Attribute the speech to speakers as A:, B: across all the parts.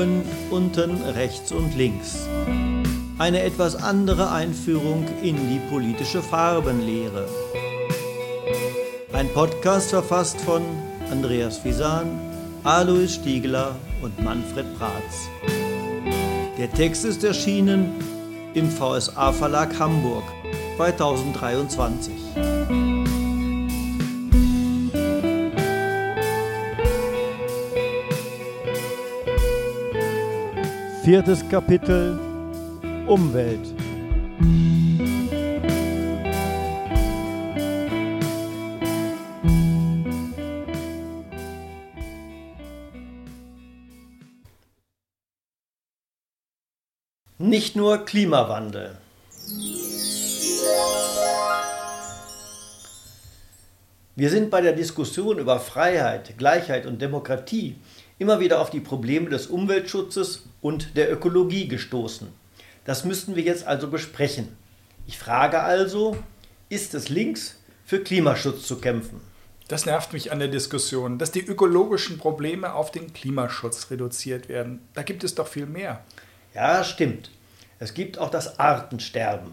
A: Oben, unten, rechts und links. Eine etwas andere Einführung in die politische Farbenlehre. Ein Podcast verfasst von Andreas Fisan, Alois Stiegler und Manfred Bratz. Der Text ist erschienen im VSA Verlag Hamburg 2023. Viertes Kapitel Umwelt. Nicht nur Klimawandel. Wir sind bei der Diskussion über Freiheit, Gleichheit und Demokratie immer wieder auf die Probleme des Umweltschutzes und der Ökologie gestoßen. Das müssten wir jetzt also besprechen. Ich frage also, ist es links, für Klimaschutz zu kämpfen?
B: Das nervt mich an der Diskussion, dass die ökologischen Probleme auf den Klimaschutz reduziert werden. Da gibt es doch viel mehr.
A: Ja, stimmt. Es gibt auch das Artensterben.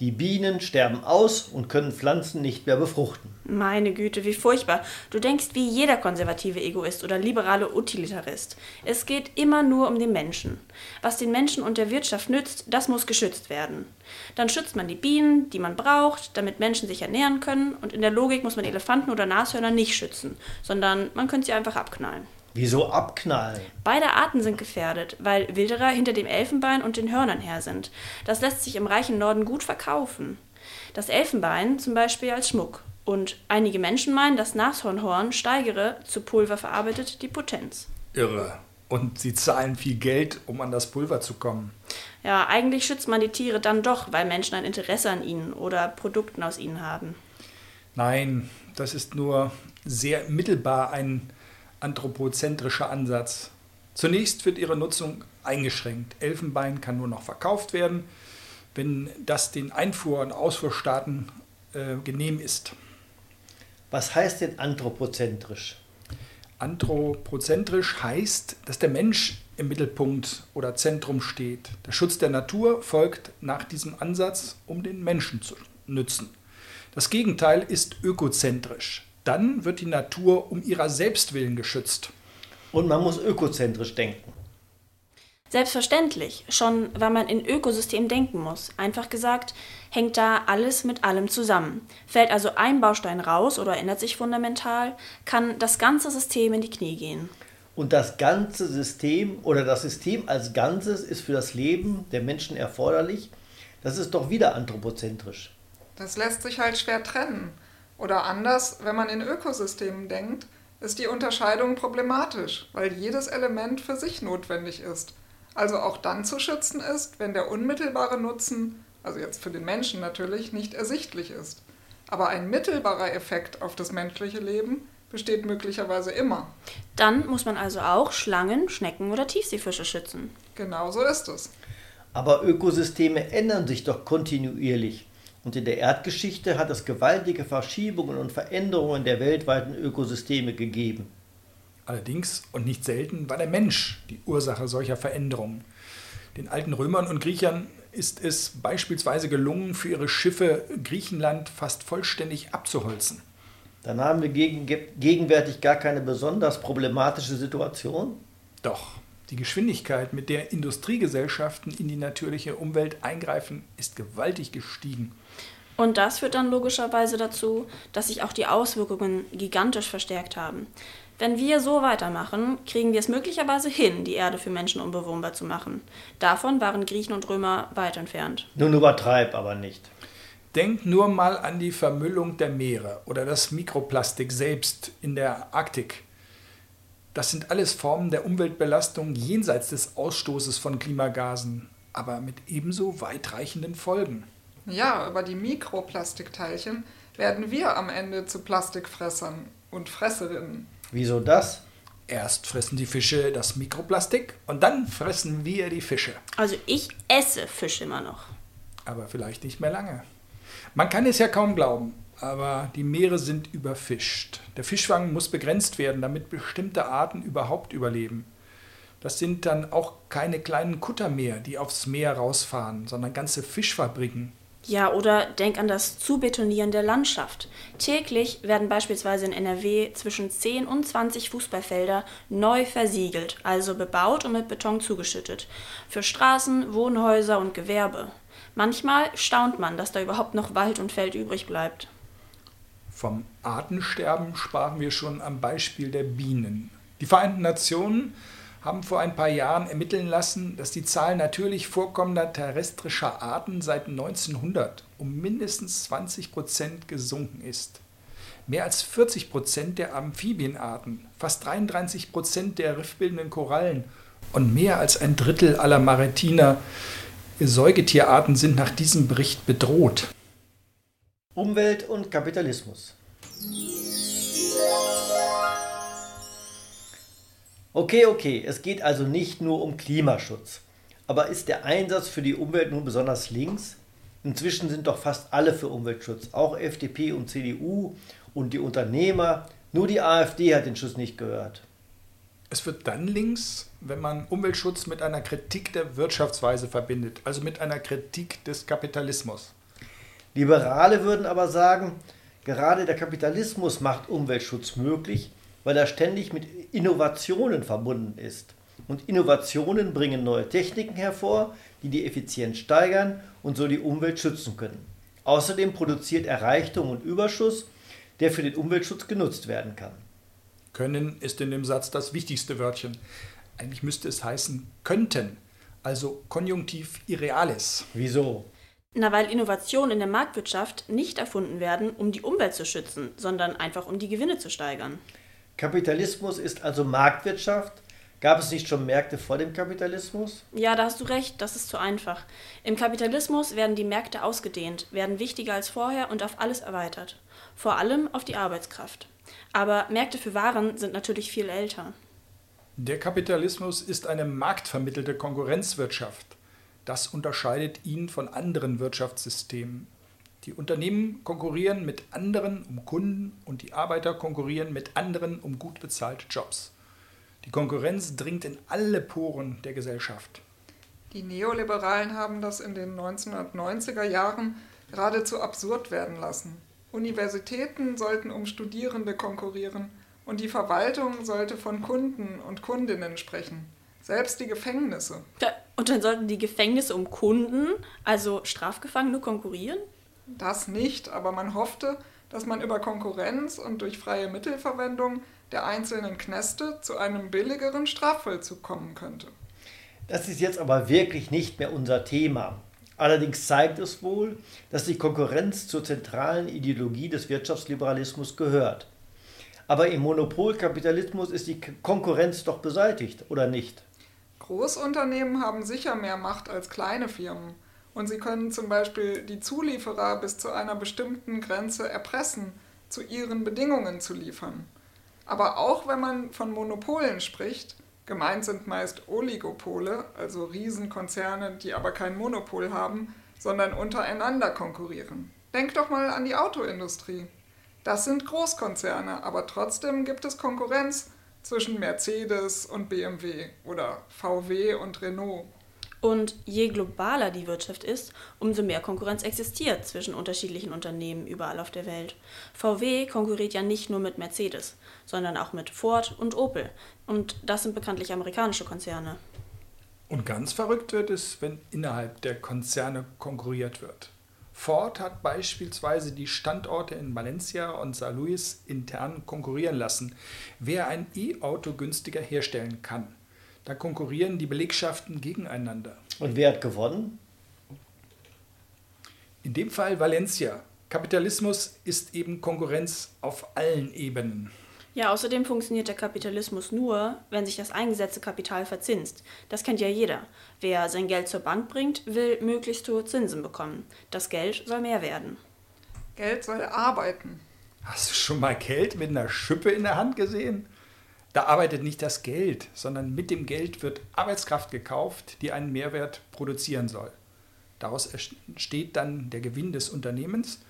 A: Die Bienen sterben aus und können Pflanzen nicht mehr befruchten.
C: Meine Güte, wie furchtbar. Du denkst wie jeder konservative Egoist oder liberale Utilitarist. Es geht immer nur um den Menschen. Was den Menschen und der Wirtschaft nützt, das muss geschützt werden. Dann schützt man die Bienen, die man braucht, damit Menschen sich ernähren können, und in der Logik muss man Elefanten oder Nashörner nicht schützen, sondern man könnte sie einfach abknallen.
A: Wieso abknallen?
C: Beide Arten sind gefährdet, weil Wilderer hinter dem Elfenbein und den Hörnern her sind. Das lässt sich im reichen Norden gut verkaufen. Das Elfenbein zum Beispiel als Schmuck. Und einige Menschen meinen, das Nashornhorn steigere, zu Pulver verarbeitet, die Potenz.
B: Irre. Und sie zahlen viel Geld, um an das Pulver zu kommen.
C: Ja, eigentlich schützt man die Tiere dann doch, weil Menschen ein Interesse an ihnen oder Produkten aus ihnen haben.
B: Nein, das ist nur sehr mittelbar ein anthropozentrischer Ansatz. Zunächst wird ihre Nutzung eingeschränkt. Elfenbein kann nur noch verkauft werden, wenn das den Einfuhr- und Ausfuhrstaaten äh, genehm ist.
A: Was heißt denn anthropozentrisch?
B: Anthropozentrisch heißt, dass der Mensch im Mittelpunkt oder Zentrum steht. Der Schutz der Natur folgt nach diesem Ansatz, um den Menschen zu nützen. Das Gegenteil ist ökozentrisch dann wird die Natur um ihrer selbst willen geschützt.
A: Und man muss ökozentrisch denken.
C: Selbstverständlich, schon weil man in Ökosystem denken muss. Einfach gesagt, hängt da alles mit allem zusammen. Fällt also ein Baustein raus oder ändert sich fundamental, kann das ganze System in die Knie gehen.
A: Und das ganze System oder das System als Ganzes ist für das Leben der Menschen erforderlich. Das ist doch wieder anthropozentrisch.
D: Das lässt sich halt schwer trennen. Oder anders, wenn man in Ökosystemen denkt, ist die Unterscheidung problematisch, weil jedes Element für sich notwendig ist. Also auch dann zu schützen ist, wenn der unmittelbare Nutzen, also jetzt für den Menschen natürlich, nicht ersichtlich ist. Aber ein mittelbarer Effekt auf das menschliche Leben besteht möglicherweise immer.
C: Dann muss man also auch Schlangen, Schnecken oder Tiefseefische schützen.
D: Genau so ist es.
A: Aber Ökosysteme ändern sich doch kontinuierlich. Und in der Erdgeschichte hat es gewaltige Verschiebungen und Veränderungen der weltweiten Ökosysteme gegeben.
B: Allerdings und nicht selten war der Mensch die Ursache solcher Veränderungen. Den alten Römern und Griechern ist es beispielsweise gelungen, für ihre Schiffe Griechenland fast vollständig abzuholzen.
A: Dann haben wir gegen, gegenwärtig gar keine besonders problematische Situation?
B: Doch, die Geschwindigkeit, mit der Industriegesellschaften in die natürliche Umwelt eingreifen, ist gewaltig gestiegen.
C: Und das führt dann logischerweise dazu, dass sich auch die Auswirkungen gigantisch verstärkt haben. Wenn wir so weitermachen, kriegen wir es möglicherweise hin, die Erde für Menschen unbewohnbar zu machen. Davon waren Griechen und Römer weit entfernt.
A: Nun übertreib aber nicht.
B: Denk nur mal an die Vermüllung der Meere oder das Mikroplastik selbst in der Arktik. Das sind alles Formen der Umweltbelastung jenseits des Ausstoßes von Klimagasen, aber mit ebenso weitreichenden Folgen.
D: Ja, über die Mikroplastikteilchen werden wir am Ende zu Plastikfressern und Fresserinnen.
A: Wieso das?
B: Erst fressen die Fische das Mikroplastik und dann fressen wir die Fische.
C: Also ich esse Fisch immer noch.
B: Aber vielleicht nicht mehr lange. Man kann es ja kaum glauben, aber die Meere sind überfischt. Der Fischfang muss begrenzt werden, damit bestimmte Arten überhaupt überleben. Das sind dann auch keine kleinen Kutter mehr, die aufs Meer rausfahren, sondern ganze Fischfabriken.
C: Ja, oder denk an das Zubetonieren der Landschaft. Täglich werden beispielsweise in NRW zwischen 10 und 20 Fußballfelder neu versiegelt, also bebaut und mit Beton zugeschüttet. Für Straßen, Wohnhäuser und Gewerbe. Manchmal staunt man, dass da überhaupt noch Wald und Feld übrig bleibt.
B: Vom Artensterben sprachen wir schon am Beispiel der Bienen. Die Vereinten Nationen haben vor ein paar Jahren ermitteln lassen, dass die Zahl natürlich vorkommender terrestrischer Arten seit 1900 um mindestens 20 Prozent gesunken ist. Mehr als 40 Prozent der Amphibienarten, fast 33 Prozent der riffbildenden Korallen und mehr als ein Drittel aller maritiner Säugetierarten sind nach diesem Bericht bedroht.
A: Umwelt und Kapitalismus. Okay, okay, es geht also nicht nur um Klimaschutz. Aber ist der Einsatz für die Umwelt nun besonders links? Inzwischen sind doch fast alle für Umweltschutz, auch FDP und CDU und die Unternehmer. Nur die AfD hat den Schuss nicht gehört.
B: Es wird dann links, wenn man Umweltschutz mit einer Kritik der Wirtschaftsweise verbindet, also mit einer Kritik des Kapitalismus.
A: Liberale würden aber sagen, gerade der Kapitalismus macht Umweltschutz möglich, weil er ständig mit Innovationen verbunden ist. Und Innovationen bringen neue Techniken hervor, die die Effizienz steigern und so die Umwelt schützen können. Außerdem produziert er Reichtum und Überschuss, der für den Umweltschutz genutzt werden kann.
B: Können ist in dem Satz das wichtigste Wörtchen. Eigentlich müsste es heißen könnten, also Konjunktiv Irrealis.
A: Wieso?
C: Na, weil Innovationen in der Marktwirtschaft nicht erfunden werden, um die Umwelt zu schützen, sondern einfach um die Gewinne zu steigern.
A: Kapitalismus ist also Marktwirtschaft. Gab es nicht schon Märkte vor dem Kapitalismus?
C: Ja, da hast du recht, das ist zu einfach. Im Kapitalismus werden die Märkte ausgedehnt, werden wichtiger als vorher und auf alles erweitert. Vor allem auf die Arbeitskraft. Aber Märkte für Waren sind natürlich viel älter.
B: Der Kapitalismus ist eine marktvermittelte Konkurrenzwirtschaft. Das unterscheidet ihn von anderen Wirtschaftssystemen. Die Unternehmen konkurrieren mit anderen um Kunden und die Arbeiter konkurrieren mit anderen um gut bezahlte Jobs. Die Konkurrenz dringt in alle Poren der Gesellschaft.
D: Die Neoliberalen haben das in den 1990er Jahren geradezu absurd werden lassen. Universitäten sollten um Studierende konkurrieren und die Verwaltung sollte von Kunden und Kundinnen sprechen. Selbst die Gefängnisse.
C: Und dann sollten die Gefängnisse um Kunden, also Strafgefangene, konkurrieren?
D: Das nicht, aber man hoffte, dass man über Konkurrenz und durch freie Mittelverwendung der einzelnen Kneste zu einem billigeren Strafvollzug kommen könnte.
A: Das ist jetzt aber wirklich nicht mehr unser Thema. Allerdings zeigt es wohl, dass die Konkurrenz zur zentralen Ideologie des Wirtschaftsliberalismus gehört. Aber im Monopolkapitalismus ist die Konkurrenz doch beseitigt, oder nicht?
D: Großunternehmen haben sicher mehr Macht als kleine Firmen. Und sie können zum Beispiel die Zulieferer bis zu einer bestimmten Grenze erpressen, zu ihren Bedingungen zu liefern. Aber auch wenn man von Monopolen spricht, gemeint sind meist Oligopole, also Riesenkonzerne, die aber kein Monopol haben, sondern untereinander konkurrieren. Denk doch mal an die Autoindustrie. Das sind Großkonzerne, aber trotzdem gibt es Konkurrenz zwischen Mercedes und BMW oder VW und Renault.
C: Und je globaler die Wirtschaft ist, umso mehr Konkurrenz existiert zwischen unterschiedlichen Unternehmen überall auf der Welt. VW konkurriert ja nicht nur mit Mercedes, sondern auch mit Ford und Opel. Und das sind bekanntlich amerikanische Konzerne.
B: Und ganz verrückt wird es, wenn innerhalb der Konzerne konkurriert wird. Ford hat beispielsweise die Standorte in Valencia und San Luis intern konkurrieren lassen, wer ein E-Auto günstiger herstellen kann. Da konkurrieren die Belegschaften gegeneinander.
A: Und wer hat gewonnen?
B: In dem Fall Valencia. Kapitalismus ist eben Konkurrenz auf allen Ebenen.
C: Ja, außerdem funktioniert der Kapitalismus nur, wenn sich das eingesetzte Kapital verzinst. Das kennt ja jeder. Wer sein Geld zur Bank bringt, will möglichst hohe Zinsen bekommen. Das Geld soll mehr werden.
D: Geld soll arbeiten.
B: Hast du schon mal Geld mit einer Schippe in der Hand gesehen? Da arbeitet nicht das Geld, sondern mit dem Geld wird Arbeitskraft gekauft, die einen Mehrwert produzieren soll. Daraus entsteht dann der Gewinn des Unternehmens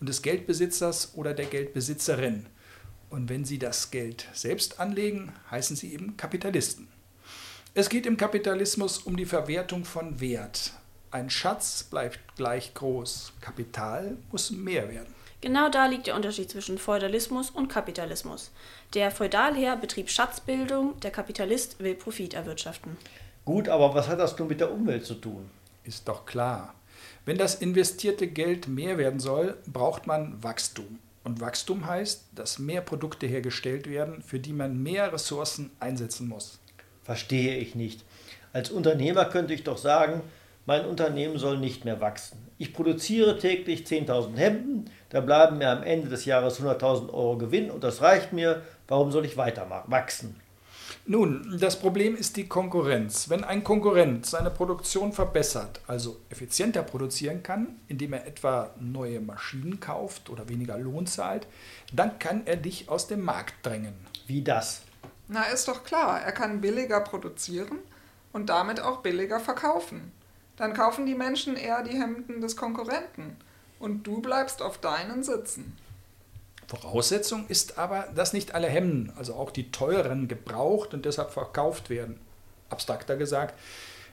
B: und des Geldbesitzers oder der Geldbesitzerin. Und wenn sie das Geld selbst anlegen, heißen sie eben Kapitalisten. Es geht im Kapitalismus um die Verwertung von Wert. Ein Schatz bleibt gleich groß, Kapital muss mehr werden.
C: Genau da liegt der Unterschied zwischen Feudalismus und Kapitalismus. Der Feudalherr betrieb Schatzbildung, der Kapitalist will Profit erwirtschaften.
A: Gut, aber was hat das nun mit der Umwelt zu tun?
B: Ist doch klar. Wenn das investierte Geld mehr werden soll, braucht man Wachstum. Und Wachstum heißt, dass mehr Produkte hergestellt werden, für die man mehr Ressourcen einsetzen muss.
A: Verstehe ich nicht. Als Unternehmer könnte ich doch sagen, mein Unternehmen soll nicht mehr wachsen. Ich produziere täglich 10.000 Hemden, da bleiben mir am Ende des Jahres 100.000 Euro Gewinn und das reicht mir. Warum soll ich weiter wachsen?
B: Nun, das Problem ist die Konkurrenz. Wenn ein Konkurrent seine Produktion verbessert, also effizienter produzieren kann, indem er etwa neue Maschinen kauft oder weniger Lohn zahlt, dann kann er dich aus dem Markt drängen.
A: Wie das?
D: Na, ist doch klar, er kann billiger produzieren und damit auch billiger verkaufen. Dann kaufen die Menschen eher die Hemden des Konkurrenten und du bleibst auf deinen sitzen.
B: Voraussetzung ist aber, dass nicht alle Hemden, also auch die teuren, gebraucht und deshalb verkauft werden. Abstrakter gesagt,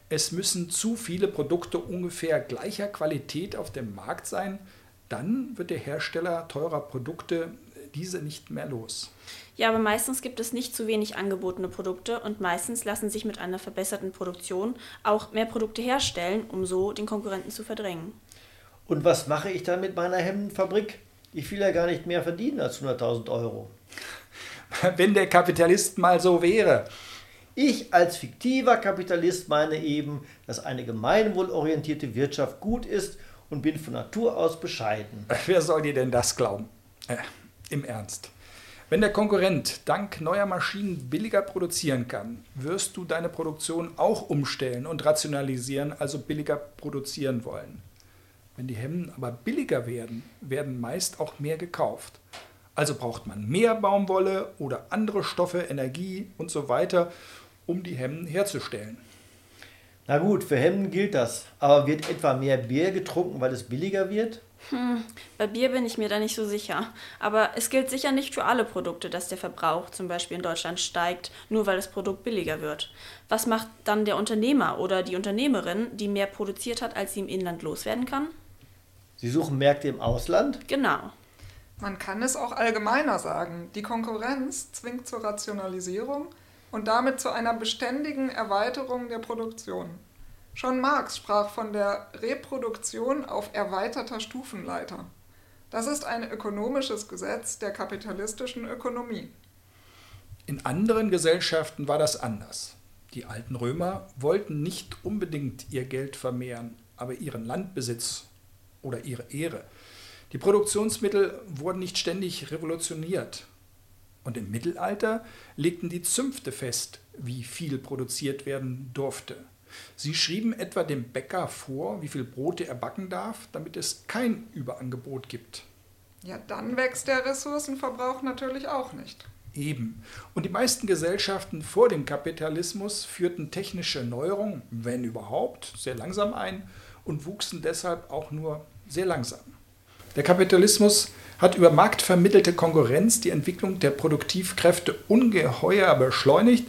B: es müssen zu viele Produkte ungefähr gleicher Qualität auf dem Markt sein, dann wird der Hersteller teurer Produkte diese nicht mehr los.
C: Ja, aber meistens gibt es nicht zu wenig angebotene Produkte und meistens lassen sich mit einer verbesserten Produktion auch mehr Produkte herstellen, um so den Konkurrenten zu verdrängen.
A: Und was mache ich dann mit meiner Hemdenfabrik? Ich will ja gar nicht mehr verdienen als 100.000 Euro.
B: Wenn der Kapitalist mal so wäre.
A: Ich als fiktiver Kapitalist meine eben, dass eine gemeinwohlorientierte Wirtschaft gut ist und bin von Natur aus bescheiden.
B: Wer soll dir denn das glauben? Äh, Im Ernst. Wenn der Konkurrent dank neuer Maschinen billiger produzieren kann, wirst du deine Produktion auch umstellen und rationalisieren, also billiger produzieren wollen. Wenn die Hemden aber billiger werden, werden meist auch mehr gekauft. Also braucht man mehr Baumwolle oder andere Stoffe, Energie und so weiter, um die Hemden herzustellen.
A: Na gut, für Hemden gilt das. Aber wird etwa mehr Bier getrunken, weil es billiger wird?
C: Hm, bei Bier bin ich mir da nicht so sicher. Aber es gilt sicher nicht für alle Produkte, dass der Verbrauch zum Beispiel in Deutschland steigt, nur weil das Produkt billiger wird. Was macht dann der Unternehmer oder die Unternehmerin, die mehr produziert hat, als sie im Inland loswerden kann?
A: Sie suchen Märkte im Ausland?
C: Genau.
D: Man kann es auch allgemeiner sagen. Die Konkurrenz zwingt zur Rationalisierung und damit zu einer beständigen Erweiterung der Produktion. Schon Marx sprach von der Reproduktion auf erweiterter Stufenleiter. Das ist ein ökonomisches Gesetz der kapitalistischen Ökonomie.
B: In anderen Gesellschaften war das anders. Die alten Römer wollten nicht unbedingt ihr Geld vermehren, aber ihren Landbesitz oder ihre Ehre. Die Produktionsmittel wurden nicht ständig revolutioniert. Und im Mittelalter legten die Zünfte fest, wie viel produziert werden durfte. Sie schrieben etwa dem Bäcker vor, wie viel Brote er backen darf, damit es kein Überangebot gibt.
D: Ja, dann wächst der Ressourcenverbrauch natürlich auch nicht.
B: Eben. Und die meisten Gesellschaften vor dem Kapitalismus führten technische Neuerungen, wenn überhaupt, sehr langsam ein und wuchsen deshalb auch nur sehr langsam. Der Kapitalismus hat über marktvermittelte Konkurrenz die Entwicklung der Produktivkräfte ungeheuer beschleunigt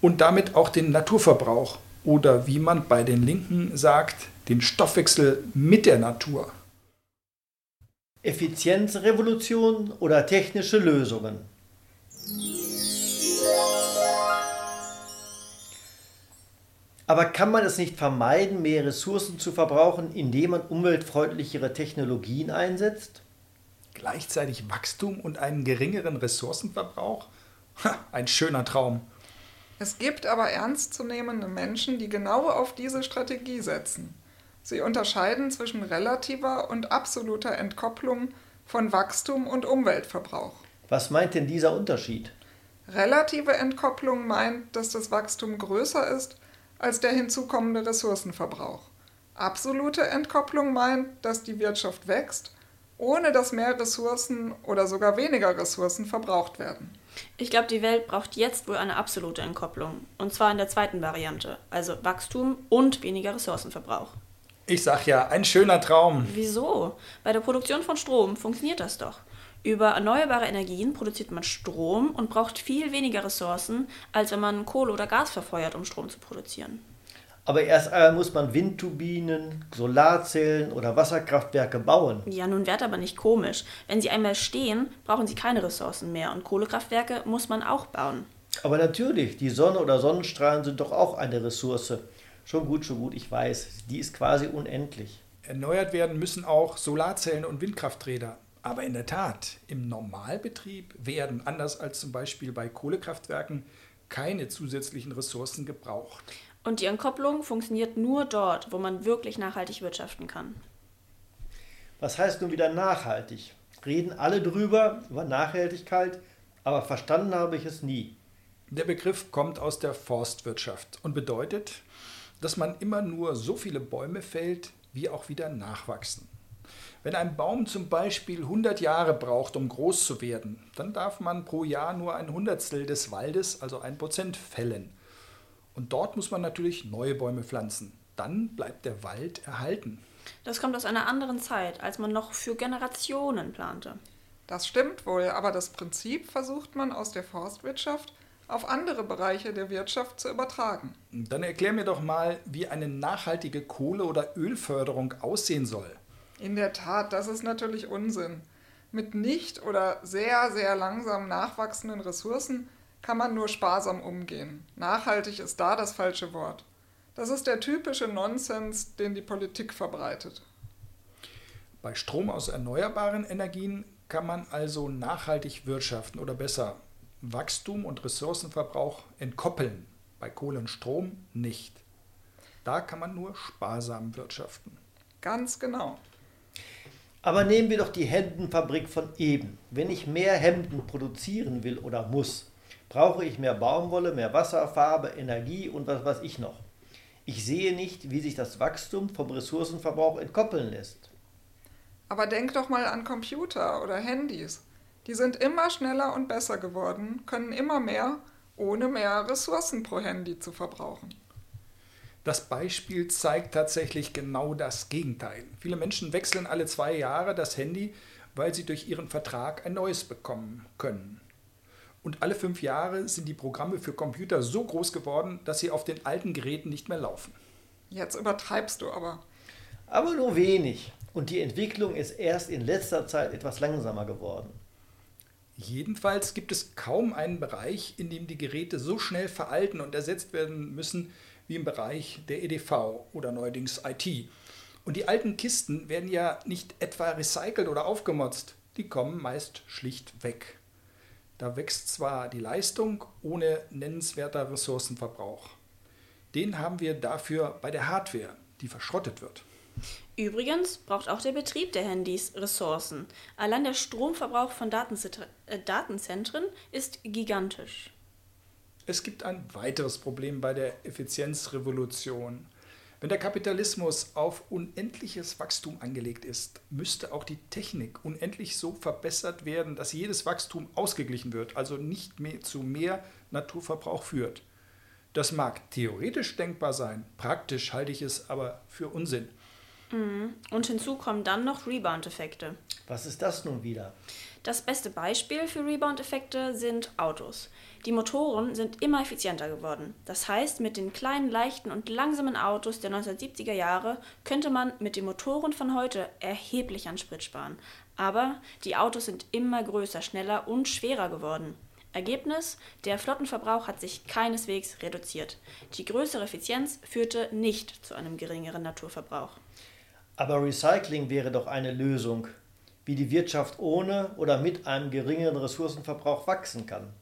B: und damit auch den Naturverbrauch oder wie man bei den Linken sagt, den Stoffwechsel mit der Natur.
A: Effizienzrevolution oder technische Lösungen. Aber kann man es nicht vermeiden, mehr Ressourcen zu verbrauchen, indem man umweltfreundlichere Technologien einsetzt?
B: Gleichzeitig Wachstum und einen geringeren Ressourcenverbrauch? Ha, ein schöner Traum.
D: Es gibt aber ernstzunehmende Menschen, die genau auf diese Strategie setzen. Sie unterscheiden zwischen relativer und absoluter Entkopplung von Wachstum und Umweltverbrauch.
A: Was meint denn dieser Unterschied?
D: Relative Entkopplung meint, dass das Wachstum größer ist als der hinzukommende Ressourcenverbrauch. Absolute Entkopplung meint, dass die Wirtschaft wächst, ohne dass mehr Ressourcen oder sogar weniger Ressourcen verbraucht werden.
C: Ich glaube, die Welt braucht jetzt wohl eine absolute Entkopplung. Und zwar in der zweiten Variante, also Wachstum und weniger Ressourcenverbrauch.
B: Ich sag ja, ein schöner Traum.
C: Wieso? Bei der Produktion von Strom funktioniert das doch. Über erneuerbare Energien produziert man Strom und braucht viel weniger Ressourcen, als wenn man Kohle oder Gas verfeuert, um Strom zu produzieren.
A: Aber erst einmal muss man Windturbinen, Solarzellen oder Wasserkraftwerke bauen.
C: Ja, nun wird aber nicht komisch. Wenn sie einmal stehen, brauchen sie keine Ressourcen mehr und Kohlekraftwerke muss man auch bauen.
A: Aber natürlich, die Sonne oder Sonnenstrahlen sind doch auch eine Ressource. Schon gut, schon gut, ich weiß, die ist quasi unendlich.
B: Erneuert werden müssen auch Solarzellen und Windkrafträder. Aber in der Tat, im Normalbetrieb werden, anders als zum Beispiel bei Kohlekraftwerken, keine zusätzlichen Ressourcen gebraucht.
C: Und die Entkopplung funktioniert nur dort, wo man wirklich nachhaltig wirtschaften kann.
A: Was heißt nun wieder nachhaltig? Reden alle drüber, über Nachhaltigkeit, aber verstanden habe ich es nie.
B: Der Begriff kommt aus der Forstwirtschaft und bedeutet, dass man immer nur so viele Bäume fällt, wie auch wieder nachwachsen. Wenn ein Baum zum Beispiel 100 Jahre braucht, um groß zu werden, dann darf man pro Jahr nur ein Hundertstel des Waldes, also ein Prozent, fällen. Und dort muss man natürlich neue Bäume pflanzen. Dann bleibt der Wald erhalten.
C: Das kommt aus einer anderen Zeit, als man noch für Generationen plante.
D: Das stimmt wohl, aber das Prinzip versucht man aus der Forstwirtschaft auf andere Bereiche der Wirtschaft zu übertragen.
B: Dann erklär mir doch mal, wie eine nachhaltige Kohle- oder Ölförderung aussehen soll.
D: In der Tat, das ist natürlich Unsinn. Mit nicht oder sehr, sehr langsam nachwachsenden Ressourcen kann man nur sparsam umgehen. Nachhaltig ist da das falsche Wort. Das ist der typische Nonsens, den die Politik verbreitet.
B: Bei Strom aus erneuerbaren Energien kann man also nachhaltig wirtschaften oder besser Wachstum und Ressourcenverbrauch entkoppeln. Bei Kohle und Strom nicht. Da kann man nur sparsam wirtschaften.
D: Ganz genau.
A: Aber nehmen wir doch die Hemdenfabrik von eben. Wenn ich mehr Hemden produzieren will oder muss, brauche ich mehr Baumwolle, mehr Wasser, Farbe, Energie und was weiß ich noch. Ich sehe nicht, wie sich das Wachstum vom Ressourcenverbrauch entkoppeln lässt.
D: Aber denk doch mal an Computer oder Handys. Die sind immer schneller und besser geworden, können immer mehr, ohne mehr Ressourcen pro Handy zu verbrauchen.
B: Das Beispiel zeigt tatsächlich genau das Gegenteil. Viele Menschen wechseln alle zwei Jahre das Handy, weil sie durch ihren Vertrag ein neues bekommen können. Und alle fünf Jahre sind die Programme für Computer so groß geworden, dass sie auf den alten Geräten nicht mehr laufen.
D: Jetzt übertreibst du aber.
A: Aber nur wenig. Und die Entwicklung ist erst in letzter Zeit etwas langsamer geworden.
B: Jedenfalls gibt es kaum einen Bereich, in dem die Geräte so schnell veralten und ersetzt werden müssen wie im Bereich der EDV oder neuerdings IT. Und die alten Kisten werden ja nicht etwa recycelt oder aufgemotzt, die kommen meist schlicht weg. Da wächst zwar die Leistung ohne nennenswerter Ressourcenverbrauch. Den haben wir dafür bei der Hardware, die verschrottet wird.
C: Übrigens braucht auch der Betrieb der Handys Ressourcen. Allein der Stromverbrauch von äh, Datenzentren ist gigantisch.
B: Es gibt ein weiteres Problem bei der Effizienzrevolution. Wenn der Kapitalismus auf unendliches Wachstum angelegt ist, müsste auch die Technik unendlich so verbessert werden, dass jedes Wachstum ausgeglichen wird, also nicht mehr zu mehr Naturverbrauch führt. Das mag theoretisch denkbar sein, praktisch halte ich es aber für Unsinn.
C: Mhm. Und hinzu kommen dann noch Rebound-Effekte.
A: Was ist das nun wieder?
C: Das beste Beispiel für Rebound-Effekte sind Autos. Die Motoren sind immer effizienter geworden. Das heißt, mit den kleinen, leichten und langsamen Autos der 1970er Jahre könnte man mit den Motoren von heute erheblich an Sprit sparen. Aber die Autos sind immer größer, schneller und schwerer geworden. Ergebnis: Der Flottenverbrauch hat sich keineswegs reduziert. Die größere Effizienz führte nicht zu einem geringeren Naturverbrauch.
A: Aber Recycling wäre doch eine Lösung, wie die Wirtschaft ohne oder mit einem geringeren Ressourcenverbrauch wachsen kann.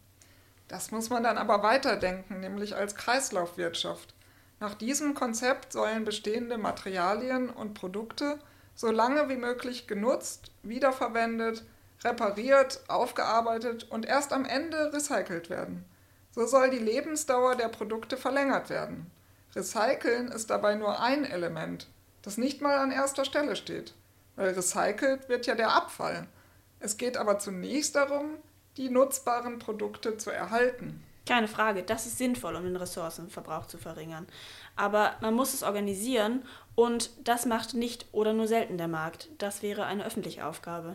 D: Das muss man dann aber weiterdenken, nämlich als Kreislaufwirtschaft. Nach diesem Konzept sollen bestehende Materialien und Produkte so lange wie möglich genutzt, wiederverwendet, repariert, aufgearbeitet und erst am Ende recycelt werden. So soll die Lebensdauer der Produkte verlängert werden. Recyceln ist dabei nur ein Element das nicht mal an erster Stelle steht, weil recycelt wird ja der Abfall. Es geht aber zunächst darum, die nutzbaren Produkte zu erhalten.
C: Keine Frage, das ist sinnvoll, um den Ressourcenverbrauch zu verringern. Aber man muss es organisieren und das macht nicht oder nur selten der Markt. Das wäre eine öffentliche Aufgabe.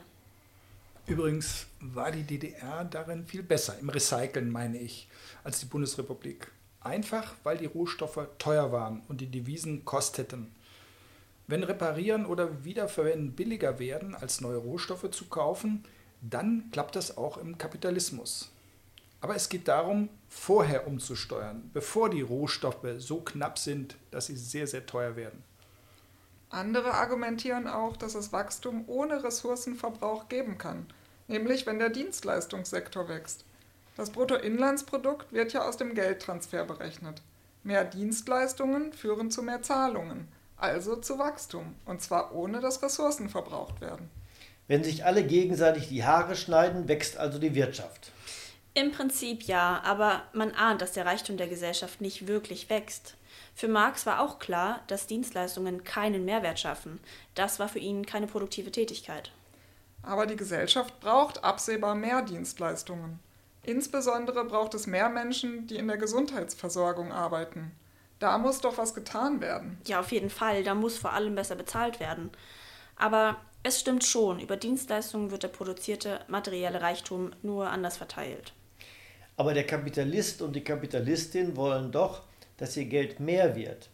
B: Übrigens war die DDR darin viel besser, im Recyceln meine ich, als die Bundesrepublik. Einfach, weil die Rohstoffe teuer waren und die Devisen kosteten. Wenn Reparieren oder Wiederverwenden billiger werden, als neue Rohstoffe zu kaufen, dann klappt das auch im Kapitalismus. Aber es geht darum, vorher umzusteuern, bevor die Rohstoffe so knapp sind, dass sie sehr, sehr teuer werden.
D: Andere argumentieren auch, dass es Wachstum ohne Ressourcenverbrauch geben kann, nämlich wenn der Dienstleistungssektor wächst. Das Bruttoinlandsprodukt wird ja aus dem Geldtransfer berechnet. Mehr Dienstleistungen führen zu mehr Zahlungen, also zu Wachstum, und zwar ohne dass Ressourcen verbraucht werden.
A: Wenn sich alle gegenseitig die Haare schneiden, wächst also die Wirtschaft.
C: Im Prinzip ja, aber man ahnt, dass der Reichtum der Gesellschaft nicht wirklich wächst. Für Marx war auch klar, dass Dienstleistungen keinen Mehrwert schaffen. Das war für ihn keine produktive Tätigkeit.
D: Aber die Gesellschaft braucht absehbar mehr Dienstleistungen. Insbesondere braucht es mehr Menschen, die in der Gesundheitsversorgung arbeiten. Da muss doch was getan werden.
C: Ja, auf jeden Fall. Da muss vor allem besser bezahlt werden. Aber es stimmt schon, über Dienstleistungen wird der produzierte materielle Reichtum nur anders verteilt.
A: Aber der Kapitalist und die Kapitalistin wollen doch, dass ihr Geld mehr wird.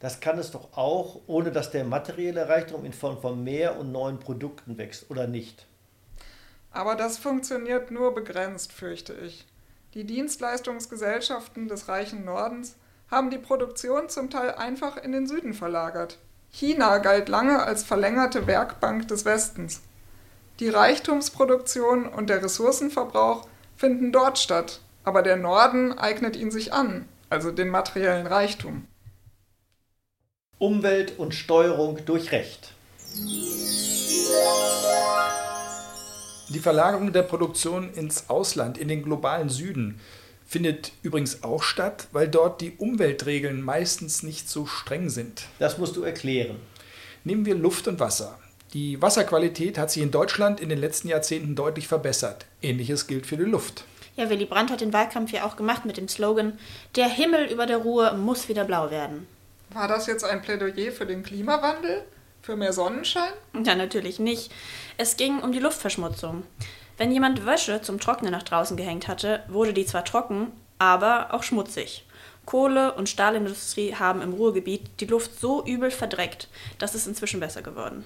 A: Das kann es doch auch, ohne dass der materielle Reichtum in Form von mehr und neuen Produkten wächst, oder nicht?
D: Aber das funktioniert nur begrenzt, fürchte ich. Die Dienstleistungsgesellschaften des reichen Nordens haben die Produktion zum Teil einfach in den Süden verlagert. China galt lange als verlängerte Werkbank des Westens. Die Reichtumsproduktion und der Ressourcenverbrauch finden dort statt, aber der Norden eignet ihn sich an, also den materiellen Reichtum.
A: Umwelt und Steuerung durch Recht.
B: Die Verlagerung der Produktion ins Ausland, in den globalen Süden, findet übrigens auch statt, weil dort die Umweltregeln meistens nicht so streng sind.
A: Das musst du erklären.
B: Nehmen wir Luft und Wasser. Die Wasserqualität hat sich in Deutschland in den letzten Jahrzehnten deutlich verbessert. Ähnliches gilt für die Luft.
C: Ja, Willy Brandt hat den Wahlkampf ja auch gemacht mit dem Slogan: Der Himmel über der Ruhr muss wieder blau werden.
D: War das jetzt ein Plädoyer für den Klimawandel? Für mehr Sonnenschein?
C: Ja, natürlich nicht. Es ging um die Luftverschmutzung. Wenn jemand Wäsche zum Trocknen nach draußen gehängt hatte, wurde die zwar trocken, aber auch schmutzig. Kohle- und Stahlindustrie haben im Ruhrgebiet die Luft so übel verdreckt, dass es inzwischen besser geworden.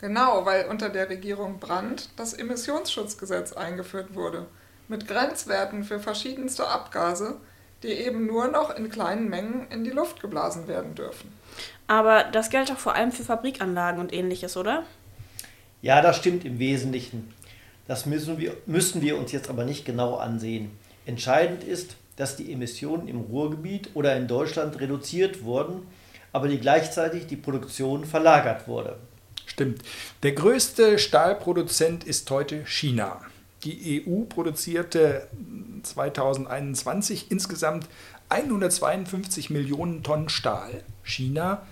D: Genau, weil unter der Regierung Brandt das Emissionsschutzgesetz eingeführt wurde, mit Grenzwerten für verschiedenste Abgase, die eben nur noch in kleinen Mengen in die Luft geblasen werden dürfen.
C: Aber das gilt auch vor allem für Fabrikanlagen und ähnliches, oder?
A: Ja, das stimmt im Wesentlichen. Das müssen wir, müssen wir uns jetzt aber nicht genau ansehen. Entscheidend ist, dass die Emissionen im Ruhrgebiet oder in Deutschland reduziert wurden, aber die gleichzeitig die Produktion verlagert wurde.
B: Stimmt. Der größte Stahlproduzent ist heute China. Die EU produzierte 2021 insgesamt 152 Millionen Tonnen Stahl. China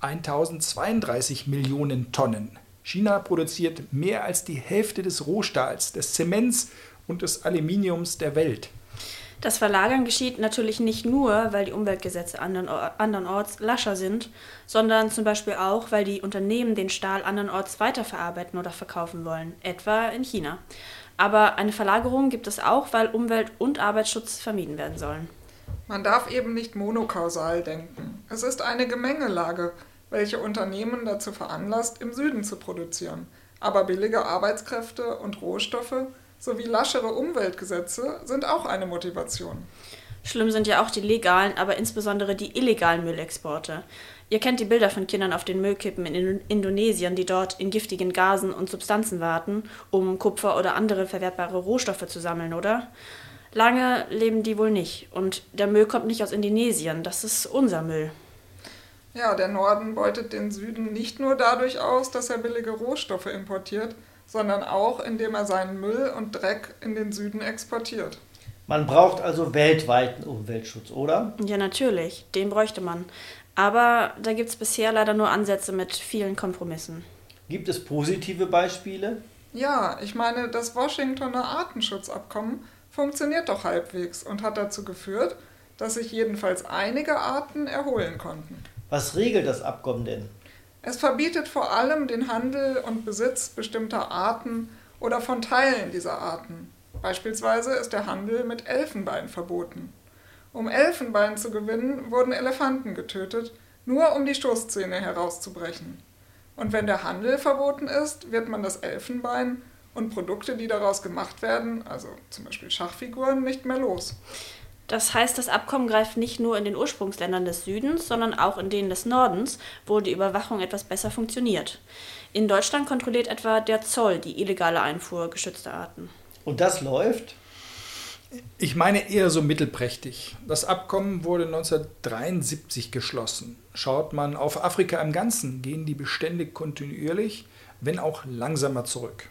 B: 1032 Millionen Tonnen. China produziert mehr als die Hälfte des Rohstahls, des Zements und des Aluminiums der Welt.
C: Das Verlagern geschieht natürlich nicht nur, weil die Umweltgesetze andernorts lascher sind, sondern zum Beispiel auch, weil die Unternehmen den Stahl andernorts weiterverarbeiten oder verkaufen wollen, etwa in China. Aber eine Verlagerung gibt es auch, weil Umwelt- und Arbeitsschutz vermieden werden sollen.
D: Man darf eben nicht monokausal denken. Es ist eine Gemengelage welche Unternehmen dazu veranlasst, im Süden zu produzieren. Aber billige Arbeitskräfte und Rohstoffe sowie laschere Umweltgesetze sind auch eine Motivation.
C: Schlimm sind ja auch die legalen, aber insbesondere die illegalen Müllexporte. Ihr kennt die Bilder von Kindern auf den Müllkippen in Indonesien, die dort in giftigen Gasen und Substanzen warten, um Kupfer oder andere verwertbare Rohstoffe zu sammeln, oder? Lange leben die wohl nicht. Und der Müll kommt nicht aus Indonesien, das ist unser Müll.
D: Ja, der Norden beutet den Süden nicht nur dadurch aus, dass er billige Rohstoffe importiert, sondern auch, indem er seinen Müll und Dreck in den Süden exportiert.
A: Man braucht also weltweiten Umweltschutz, oder?
C: Ja, natürlich, den bräuchte man. Aber da gibt es bisher leider nur Ansätze mit vielen Kompromissen.
A: Gibt es positive Beispiele?
D: Ja, ich meine, das Washingtoner Artenschutzabkommen funktioniert doch halbwegs und hat dazu geführt, dass sich jedenfalls einige Arten erholen konnten.
A: Was regelt das Abkommen denn?
D: Es verbietet vor allem den Handel und Besitz bestimmter Arten oder von Teilen dieser Arten. Beispielsweise ist der Handel mit Elfenbein verboten. Um Elfenbein zu gewinnen, wurden Elefanten getötet, nur um die Stoßzähne herauszubrechen. Und wenn der Handel verboten ist, wird man das Elfenbein und Produkte, die daraus gemacht werden, also zum Beispiel Schachfiguren, nicht mehr los.
C: Das heißt, das Abkommen greift nicht nur in den Ursprungsländern des Südens, sondern auch in denen des Nordens, wo die Überwachung etwas besser funktioniert. In Deutschland kontrolliert etwa der Zoll die illegale Einfuhr geschützter Arten.
A: Und das läuft?
B: Ich meine eher so mittelprächtig. Das Abkommen wurde 1973 geschlossen. Schaut man auf Afrika im Ganzen, gehen die Bestände kontinuierlich, wenn auch langsamer zurück.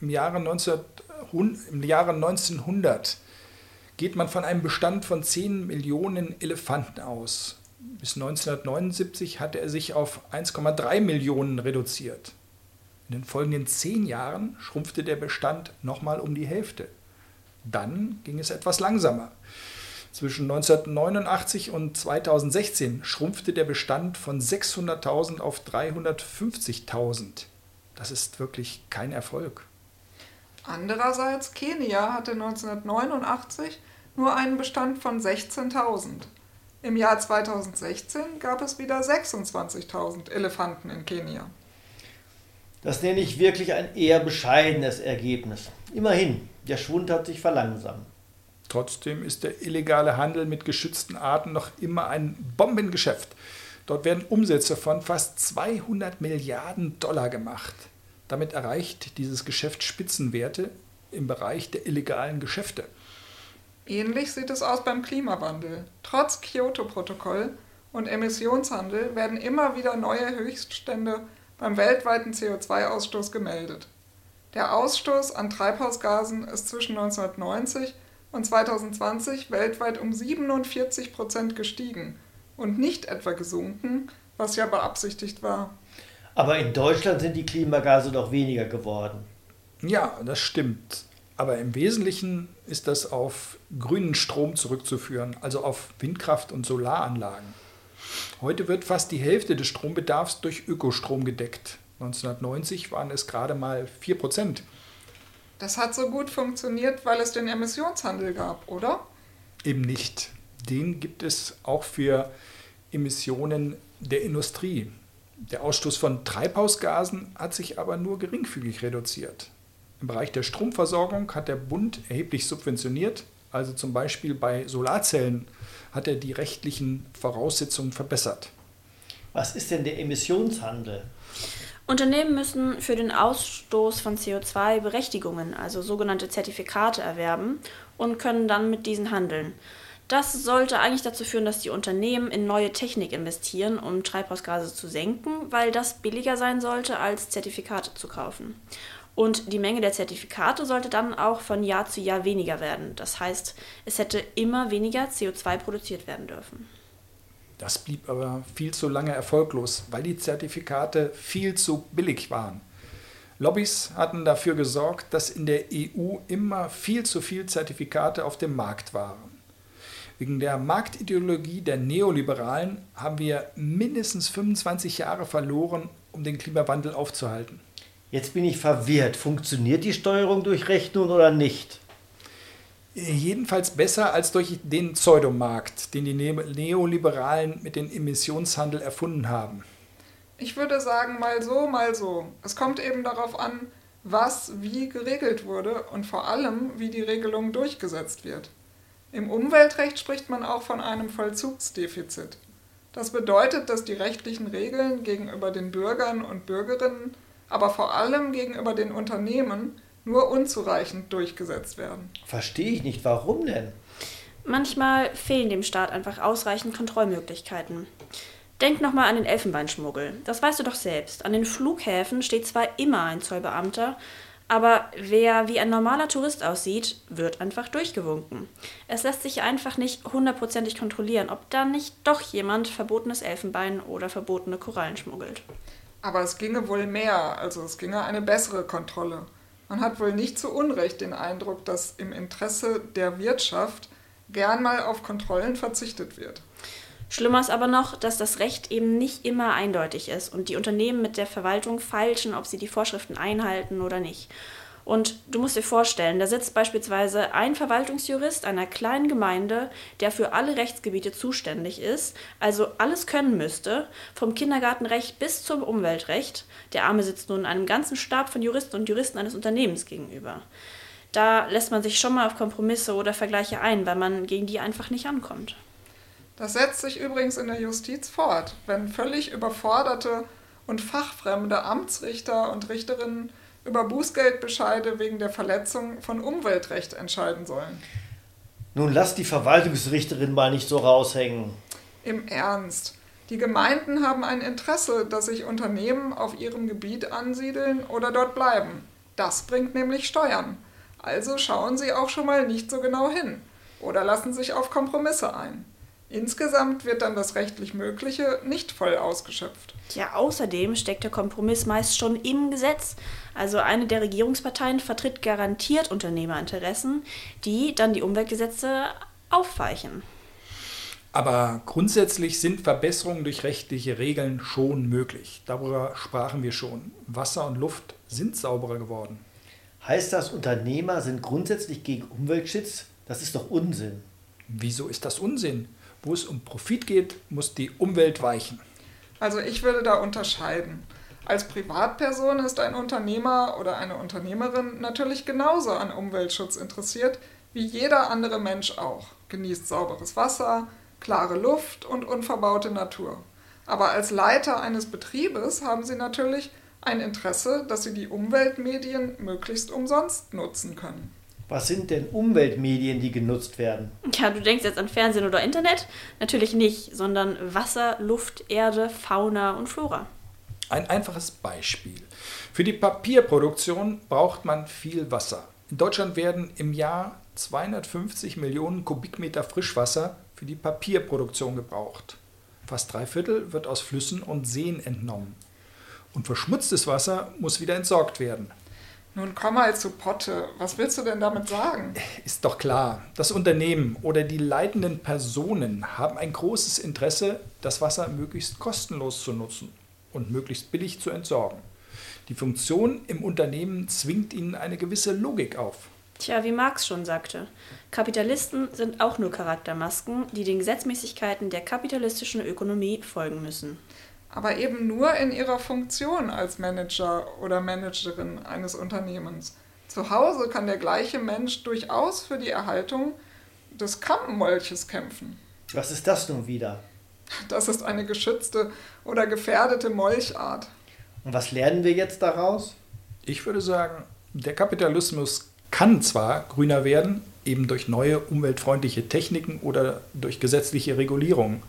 B: Im Jahre, 19, im Jahre 1900 geht man von einem Bestand von 10 Millionen Elefanten aus. Bis 1979 hatte er sich auf 1,3 Millionen reduziert. In den folgenden zehn Jahren schrumpfte der Bestand nochmal um die Hälfte. Dann ging es etwas langsamer. Zwischen 1989 und 2016 schrumpfte der Bestand von 600.000 auf 350.000. Das ist wirklich kein Erfolg.
D: Andererseits, Kenia hatte 1989 nur einen Bestand von 16.000. Im Jahr 2016 gab es wieder 26.000 Elefanten in Kenia.
A: Das nenne ich wirklich ein eher bescheidenes Ergebnis. Immerhin, der Schwund hat sich verlangsamt.
B: Trotzdem ist der illegale Handel mit geschützten Arten noch immer ein Bombengeschäft. Dort werden Umsätze von fast 200 Milliarden Dollar gemacht. Damit erreicht dieses Geschäft Spitzenwerte im Bereich der illegalen Geschäfte.
D: Ähnlich sieht es aus beim Klimawandel. Trotz Kyoto-Protokoll und Emissionshandel werden immer wieder neue Höchststände beim weltweiten CO2-Ausstoß gemeldet. Der Ausstoß an Treibhausgasen ist zwischen 1990 und 2020 weltweit um 47 Prozent gestiegen und nicht etwa gesunken, was ja beabsichtigt war.
A: Aber in Deutschland sind die Klimagase doch weniger geworden.
B: Ja, das stimmt. Aber im Wesentlichen ist das auf grünen Strom zurückzuführen, also auf Windkraft und Solaranlagen. Heute wird fast die Hälfte des Strombedarfs durch Ökostrom gedeckt. 1990 waren es gerade mal 4 Prozent.
D: Das hat so gut funktioniert, weil es den Emissionshandel gab, oder?
B: Eben nicht. Den gibt es auch für Emissionen der Industrie. Der Ausstoß von Treibhausgasen hat sich aber nur geringfügig reduziert. Im Bereich der Stromversorgung hat der Bund erheblich subventioniert, also zum Beispiel bei Solarzellen hat er die rechtlichen Voraussetzungen verbessert.
A: Was ist denn der Emissionshandel?
C: Unternehmen müssen für den Ausstoß von CO2 Berechtigungen, also sogenannte Zertifikate, erwerben und können dann mit diesen handeln. Das sollte eigentlich dazu führen, dass die Unternehmen in neue Technik investieren, um Treibhausgase zu senken, weil das billiger sein sollte, als Zertifikate zu kaufen. Und die Menge der Zertifikate sollte dann auch von Jahr zu Jahr weniger werden. Das heißt, es hätte immer weniger CO2 produziert werden dürfen.
B: Das blieb aber viel zu lange erfolglos, weil die Zertifikate viel zu billig waren. Lobbys hatten dafür gesorgt, dass in der EU immer viel zu viel Zertifikate auf dem Markt waren. Wegen der Marktideologie der Neoliberalen haben wir mindestens 25 Jahre verloren, um den Klimawandel aufzuhalten.
A: Jetzt bin ich verwirrt. Funktioniert die Steuerung durch Rechnung oder nicht?
B: Jedenfalls besser als durch den Pseudomarkt, den die Neoliberalen mit dem Emissionshandel erfunden haben.
D: Ich würde sagen, mal so, mal so. Es kommt eben darauf an, was wie geregelt wurde und vor allem, wie die Regelung durchgesetzt wird. Im Umweltrecht spricht man auch von einem Vollzugsdefizit. Das bedeutet, dass die rechtlichen Regeln gegenüber den Bürgern und Bürgerinnen aber vor allem gegenüber den Unternehmen nur unzureichend durchgesetzt werden.
A: Verstehe ich nicht, warum denn?
C: Manchmal fehlen dem Staat einfach ausreichend Kontrollmöglichkeiten. Denk nochmal an den Elfenbeinschmuggel. Das weißt du doch selbst. An den Flughäfen steht zwar immer ein Zollbeamter, aber wer wie ein normaler Tourist aussieht, wird einfach durchgewunken. Es lässt sich einfach nicht hundertprozentig kontrollieren, ob da nicht doch jemand verbotenes Elfenbein oder verbotene Korallen schmuggelt.
D: Aber es ginge wohl mehr, also es ginge eine bessere Kontrolle. Man hat wohl nicht zu Unrecht den Eindruck, dass im Interesse der Wirtschaft gern mal auf Kontrollen verzichtet wird.
C: Schlimmer ist aber noch, dass das Recht eben nicht immer eindeutig ist und die Unternehmen mit der Verwaltung feilschen, ob sie die Vorschriften einhalten oder nicht. Und du musst dir vorstellen, da sitzt beispielsweise ein Verwaltungsjurist einer kleinen Gemeinde, der für alle Rechtsgebiete zuständig ist, also alles können müsste, vom Kindergartenrecht bis zum Umweltrecht. Der Arme sitzt nun einem ganzen Stab von Juristen und Juristen eines Unternehmens gegenüber. Da lässt man sich schon mal auf Kompromisse oder Vergleiche ein, weil man gegen die einfach nicht ankommt.
D: Das setzt sich übrigens in der Justiz fort, wenn völlig überforderte und fachfremde Amtsrichter und Richterinnen über Bußgeldbescheide wegen der Verletzung von Umweltrecht entscheiden sollen.
A: Nun lass die Verwaltungsrichterin mal nicht so raushängen.
D: Im Ernst. Die Gemeinden haben ein Interesse, dass sich Unternehmen auf ihrem Gebiet ansiedeln oder dort bleiben. Das bringt nämlich Steuern. Also schauen sie auch schon mal nicht so genau hin oder lassen sich auf Kompromisse ein. Insgesamt wird dann das rechtlich Mögliche nicht voll ausgeschöpft.
C: Ja, außerdem steckt der Kompromiss meist schon im Gesetz. Also eine der Regierungsparteien vertritt garantiert Unternehmerinteressen, die dann die Umweltgesetze aufweichen.
B: Aber grundsätzlich sind Verbesserungen durch rechtliche Regeln schon möglich. Darüber sprachen wir schon. Wasser und Luft sind sauberer geworden.
A: Heißt das, Unternehmer sind grundsätzlich gegen Umweltschutz? Das ist doch Unsinn.
B: Wieso ist das Unsinn? Wo es um Profit geht, muss die Umwelt weichen.
D: Also ich würde da unterscheiden. Als Privatperson ist ein Unternehmer oder eine Unternehmerin natürlich genauso an Umweltschutz interessiert wie jeder andere Mensch auch. Genießt sauberes Wasser, klare Luft und unverbaute Natur. Aber als Leiter eines Betriebes haben sie natürlich ein Interesse, dass sie die Umweltmedien möglichst umsonst nutzen können.
A: Was sind denn Umweltmedien, die genutzt werden?
C: Ja, du denkst jetzt an Fernsehen oder Internet? Natürlich nicht, sondern Wasser, Luft, Erde, Fauna und Flora.
B: Ein einfaches Beispiel. Für die Papierproduktion braucht man viel Wasser. In Deutschland werden im Jahr 250 Millionen Kubikmeter Frischwasser für die Papierproduktion gebraucht. Fast drei Viertel wird aus Flüssen und Seen entnommen. Und verschmutztes Wasser muss wieder entsorgt werden.
D: Nun komm mal zu Potte. Was willst du denn damit sagen?
B: Ist doch klar, das Unternehmen oder die leitenden Personen haben ein großes Interesse, das Wasser möglichst kostenlos zu nutzen und möglichst billig zu entsorgen. Die Funktion im Unternehmen zwingt ihnen eine gewisse Logik auf.
C: Tja, wie Marx schon sagte, Kapitalisten sind auch nur Charaktermasken, die den Gesetzmäßigkeiten der kapitalistischen Ökonomie folgen müssen
D: aber eben nur in ihrer Funktion als Manager oder Managerin eines Unternehmens. Zu Hause kann der gleiche Mensch durchaus für die Erhaltung des Kampenmolches kämpfen.
A: Was ist das nun wieder?
D: Das ist eine geschützte oder gefährdete Molchart.
A: Und was lernen wir jetzt daraus?
B: Ich würde sagen, der Kapitalismus kann zwar grüner werden, eben durch neue umweltfreundliche Techniken oder durch gesetzliche Regulierungen,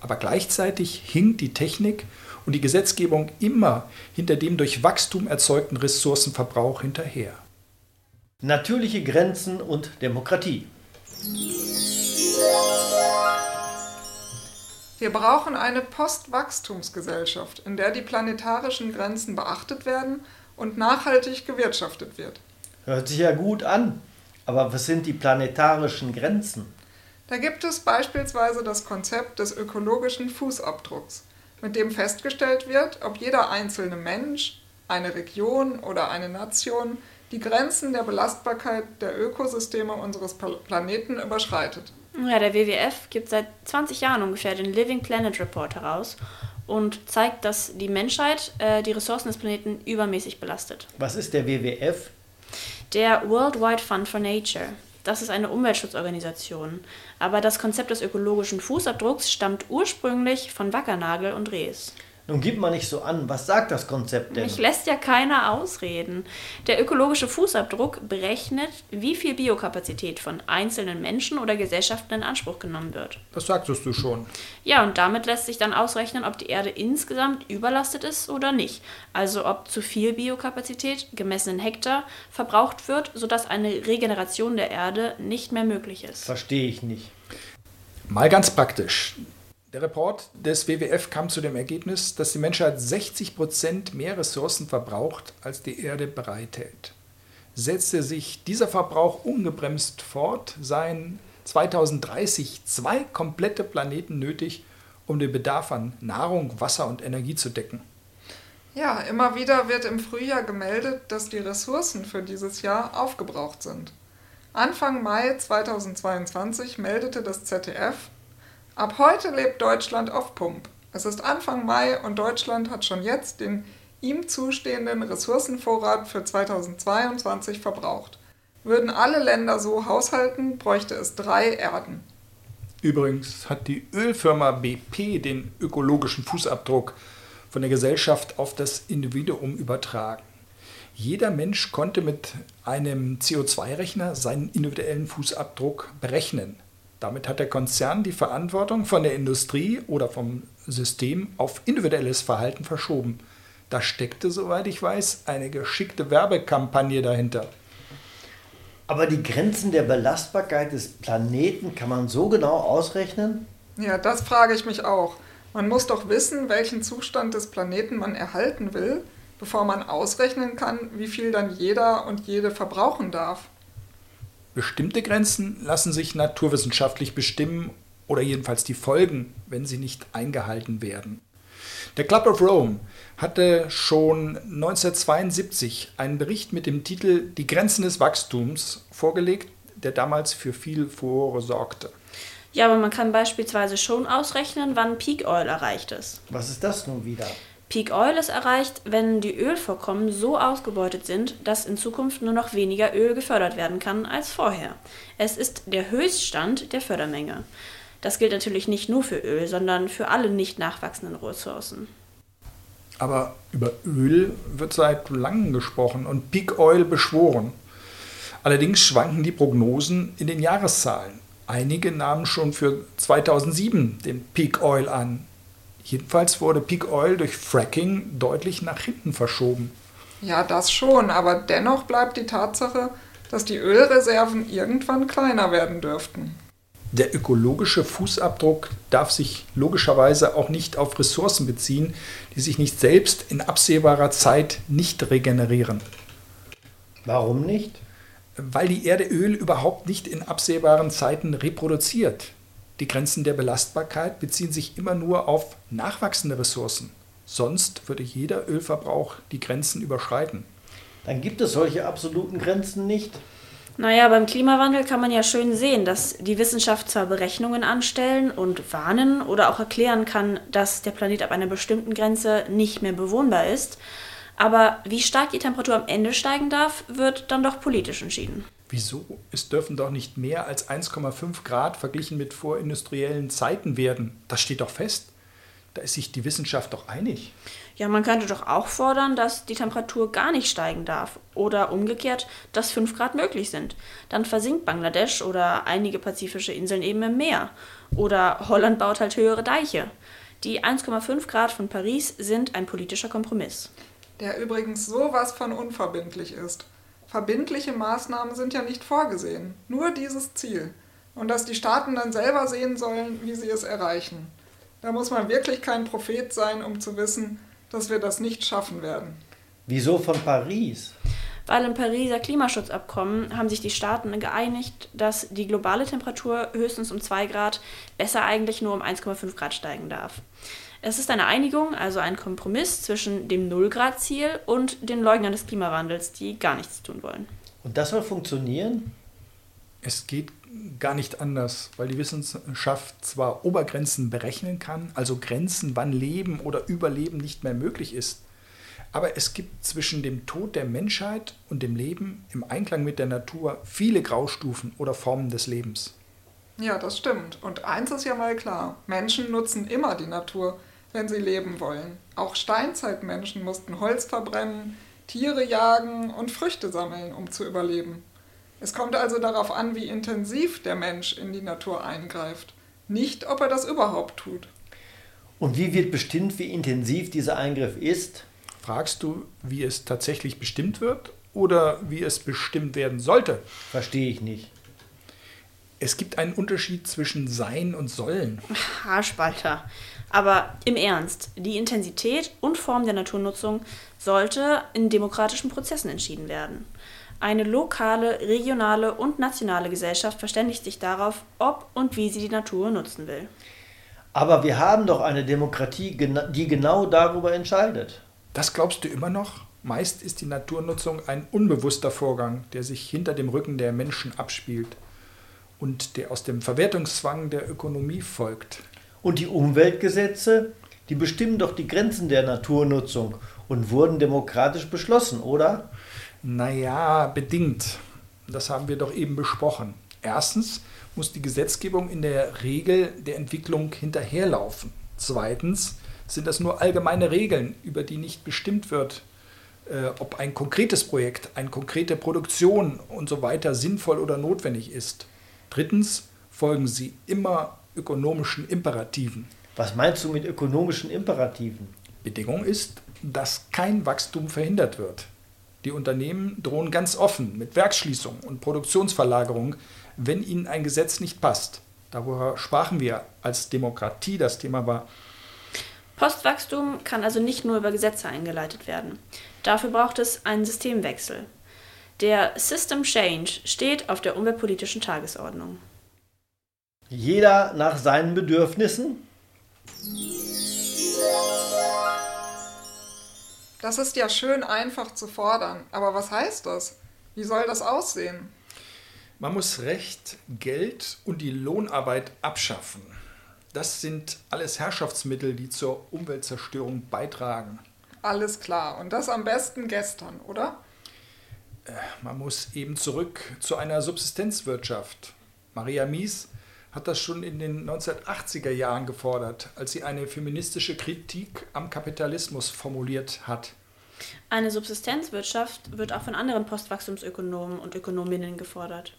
B: aber gleichzeitig hinkt die Technik und die Gesetzgebung immer hinter dem durch Wachstum erzeugten Ressourcenverbrauch hinterher.
A: Natürliche Grenzen und Demokratie.
D: Wir brauchen eine Postwachstumsgesellschaft, in der die planetarischen Grenzen beachtet werden und nachhaltig gewirtschaftet wird.
A: Hört sich ja gut an. Aber was sind die planetarischen Grenzen?
D: Da gibt es beispielsweise das Konzept des ökologischen Fußabdrucks, mit dem festgestellt wird, ob jeder einzelne Mensch, eine Region oder eine Nation die Grenzen der Belastbarkeit der Ökosysteme unseres Planeten überschreitet.
C: Ja, der WWF gibt seit 20 Jahren ungefähr den Living Planet Report heraus und zeigt, dass die Menschheit äh, die Ressourcen des Planeten übermäßig belastet.
A: Was ist der WWF?
C: Der Worldwide Fund for Nature. Das ist eine Umweltschutzorganisation. Aber das Konzept des ökologischen Fußabdrucks stammt ursprünglich von Wackernagel und Rees.
A: Nun gib mal nicht so an. Was sagt das Konzept denn?
C: Mich lässt ja keiner ausreden. Der ökologische Fußabdruck berechnet, wie viel Biokapazität von einzelnen Menschen oder Gesellschaften in Anspruch genommen wird.
B: Das sagtest du schon.
C: Ja, und damit lässt sich dann ausrechnen, ob die Erde insgesamt überlastet ist oder nicht. Also ob zu viel Biokapazität, gemessen in Hektar, verbraucht wird, sodass eine Regeneration der Erde nicht mehr möglich ist.
A: Verstehe ich nicht.
B: Mal ganz praktisch. Der Report des WWF kam zu dem Ergebnis, dass die Menschheit 60 Prozent mehr Ressourcen verbraucht, als die Erde bereithält. setzte sich dieser Verbrauch ungebremst fort, seien 2030 zwei komplette Planeten nötig, um den Bedarf an Nahrung, Wasser und Energie zu decken.
D: Ja, immer wieder wird im Frühjahr gemeldet, dass die Ressourcen für dieses Jahr aufgebraucht sind. Anfang Mai 2022 meldete das ZDF, ab heute lebt Deutschland auf Pump. Es ist Anfang Mai und Deutschland hat schon jetzt den ihm zustehenden Ressourcenvorrat für 2022 verbraucht. Würden alle Länder so haushalten, bräuchte es drei Erden.
B: Übrigens hat die Ölfirma BP den ökologischen Fußabdruck von der Gesellschaft auf das Individuum übertragen. Jeder Mensch konnte mit einem CO2-Rechner seinen individuellen Fußabdruck berechnen. Damit hat der Konzern die Verantwortung von der Industrie oder vom System auf individuelles Verhalten verschoben. Da steckte, soweit ich weiß, eine geschickte Werbekampagne dahinter.
A: Aber die Grenzen der Belastbarkeit des Planeten kann man so genau ausrechnen?
D: Ja, das frage ich mich auch. Man muss doch wissen, welchen Zustand des Planeten man erhalten will, bevor man ausrechnen kann, wie viel dann jeder und jede verbrauchen darf.
B: Bestimmte Grenzen lassen sich naturwissenschaftlich bestimmen oder jedenfalls die Folgen, wenn sie nicht eingehalten werden. Der Club of Rome hatte schon 1972 einen Bericht mit dem Titel Die Grenzen des Wachstums vorgelegt, der damals für viel Furore sorgte.
C: Ja, aber man kann beispielsweise schon ausrechnen, wann Peak Oil erreicht ist.
A: Was ist das nun wieder?
C: Peak Oil ist erreicht, wenn die Ölvorkommen so ausgebeutet sind, dass in Zukunft nur noch weniger Öl gefördert werden kann als vorher. Es ist der Höchststand der Fördermenge. Das gilt natürlich nicht nur für Öl, sondern für alle nicht nachwachsenden Ressourcen.
B: Aber über Öl wird seit langem gesprochen und Peak Oil beschworen. Allerdings schwanken die Prognosen in den Jahreszahlen. Einige nahmen schon für 2007 den Peak Oil an. Jedenfalls wurde Peak Oil durch Fracking deutlich nach hinten verschoben.
D: Ja, das schon, aber dennoch bleibt die Tatsache, dass die Ölreserven irgendwann kleiner werden dürften.
B: Der ökologische Fußabdruck darf sich logischerweise auch nicht auf Ressourcen beziehen, die sich nicht selbst in absehbarer Zeit nicht regenerieren.
A: Warum nicht?
B: Weil die Erde Öl überhaupt nicht in absehbaren Zeiten reproduziert. Die Grenzen der Belastbarkeit beziehen sich immer nur auf nachwachsende Ressourcen. Sonst würde jeder Ölverbrauch die Grenzen überschreiten.
A: Dann gibt es solche absoluten Grenzen nicht.
C: Naja, beim Klimawandel kann man ja schön sehen, dass die Wissenschaft zwar Berechnungen anstellen und warnen oder auch erklären kann, dass der Planet ab einer bestimmten Grenze nicht mehr bewohnbar ist, aber wie stark die Temperatur am Ende steigen darf, wird dann doch politisch entschieden.
B: Wieso? Es dürfen doch nicht mehr als 1,5 Grad verglichen mit vorindustriellen Zeiten werden. Das steht doch fest. Da ist sich die Wissenschaft doch einig.
C: Ja, man könnte doch auch fordern, dass die Temperatur gar nicht steigen darf. Oder umgekehrt, dass 5 Grad möglich sind. Dann versinkt Bangladesch oder einige pazifische Inseln eben im Meer. Oder Holland baut halt höhere Deiche. Die 1,5 Grad von Paris sind ein politischer Kompromiss.
D: Der übrigens sowas von unverbindlich ist. Verbindliche Maßnahmen sind ja nicht vorgesehen, nur dieses Ziel. Und dass die Staaten dann selber sehen sollen, wie sie es erreichen. Da muss man wirklich kein Prophet sein, um zu wissen, dass wir das nicht schaffen werden.
A: Wieso von Paris?
C: Weil im Pariser Klimaschutzabkommen haben sich die Staaten geeinigt, dass die globale Temperatur höchstens um 2 Grad, besser eigentlich nur um 1,5 Grad steigen darf. Es ist eine Einigung, also ein Kompromiss zwischen dem Null-Grad-Ziel und den Leugnern des Klimawandels, die gar nichts tun wollen.
A: Und das soll funktionieren?
B: Es geht gar nicht anders, weil die Wissenschaft zwar Obergrenzen berechnen kann, also Grenzen, wann Leben oder Überleben nicht mehr möglich ist, aber es gibt zwischen dem Tod der Menschheit und dem Leben im Einklang mit der Natur viele Graustufen oder Formen des Lebens.
D: Ja, das stimmt. Und eins ist ja mal klar, Menschen nutzen immer die Natur, wenn sie leben wollen. Auch Steinzeitmenschen mussten Holz verbrennen, Tiere jagen und Früchte sammeln, um zu überleben. Es kommt also darauf an, wie intensiv der Mensch in die Natur eingreift, nicht ob er das überhaupt tut.
A: Und wie wird bestimmt, wie intensiv dieser Eingriff ist?
B: Fragst du, wie es tatsächlich bestimmt wird oder wie es bestimmt werden sollte?
A: Verstehe ich nicht.
B: Es gibt einen Unterschied zwischen Sein und Sollen.
C: Haarspalter. Aber im Ernst, die Intensität und Form der Naturnutzung sollte in demokratischen Prozessen entschieden werden. Eine lokale, regionale und nationale Gesellschaft verständigt sich darauf, ob und wie sie die Natur nutzen will.
A: Aber wir haben doch eine Demokratie, die genau darüber entscheidet.
B: Das glaubst du immer noch? Meist ist die Naturnutzung ein unbewusster Vorgang, der sich hinter dem Rücken der Menschen abspielt und der aus dem Verwertungszwang der Ökonomie folgt.
A: Und die Umweltgesetze, die bestimmen doch die Grenzen der Naturnutzung und wurden demokratisch beschlossen, oder?
B: Naja, bedingt. Das haben wir doch eben besprochen. Erstens muss die Gesetzgebung in der Regel der Entwicklung hinterherlaufen. Zweitens sind das nur allgemeine Regeln, über die nicht bestimmt wird, äh, ob ein konkretes Projekt, eine konkrete Produktion und so weiter sinnvoll oder notwendig ist. Drittens folgen sie immer ökonomischen Imperativen.
A: Was meinst du mit ökonomischen Imperativen?
B: Bedingung ist, dass kein Wachstum verhindert wird. Die Unternehmen drohen ganz offen mit Werksschließung und Produktionsverlagerung, wenn ihnen ein Gesetz nicht passt. Darüber sprachen wir, als Demokratie das Thema war.
C: Postwachstum kann also nicht nur über Gesetze eingeleitet werden. Dafür braucht es einen Systemwechsel. Der System Change steht auf der umweltpolitischen Tagesordnung.
A: Jeder nach seinen Bedürfnissen?
D: Das ist ja schön einfach zu fordern, aber was heißt das? Wie soll das aussehen?
B: Man muss Recht, Geld und die Lohnarbeit abschaffen. Das sind alles Herrschaftsmittel, die zur Umweltzerstörung beitragen.
D: Alles klar. Und das am besten gestern, oder?
B: Äh, man muss eben zurück zu einer Subsistenzwirtschaft. Maria Mies hat das schon in den 1980er Jahren gefordert, als sie eine feministische Kritik am Kapitalismus formuliert hat.
C: Eine Subsistenzwirtschaft wird auch von anderen Postwachstumsökonomen und Ökonominnen gefordert.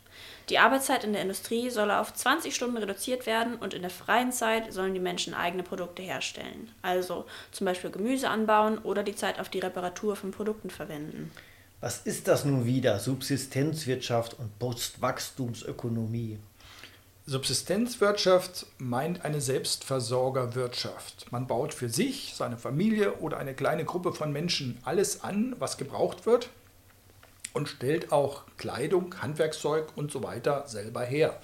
C: Die Arbeitszeit in der Industrie solle auf 20 Stunden reduziert werden und in der freien Zeit sollen die Menschen eigene Produkte herstellen. Also zum Beispiel Gemüse anbauen oder die Zeit auf die Reparatur von Produkten verwenden.
A: Was ist das nun wieder, Subsistenzwirtschaft und Postwachstumsökonomie?
B: Subsistenzwirtschaft meint eine Selbstversorgerwirtschaft. Man baut für sich, seine Familie oder eine kleine Gruppe von Menschen alles an, was gebraucht wird und stellt auch Kleidung, Handwerkszeug und so weiter selber her.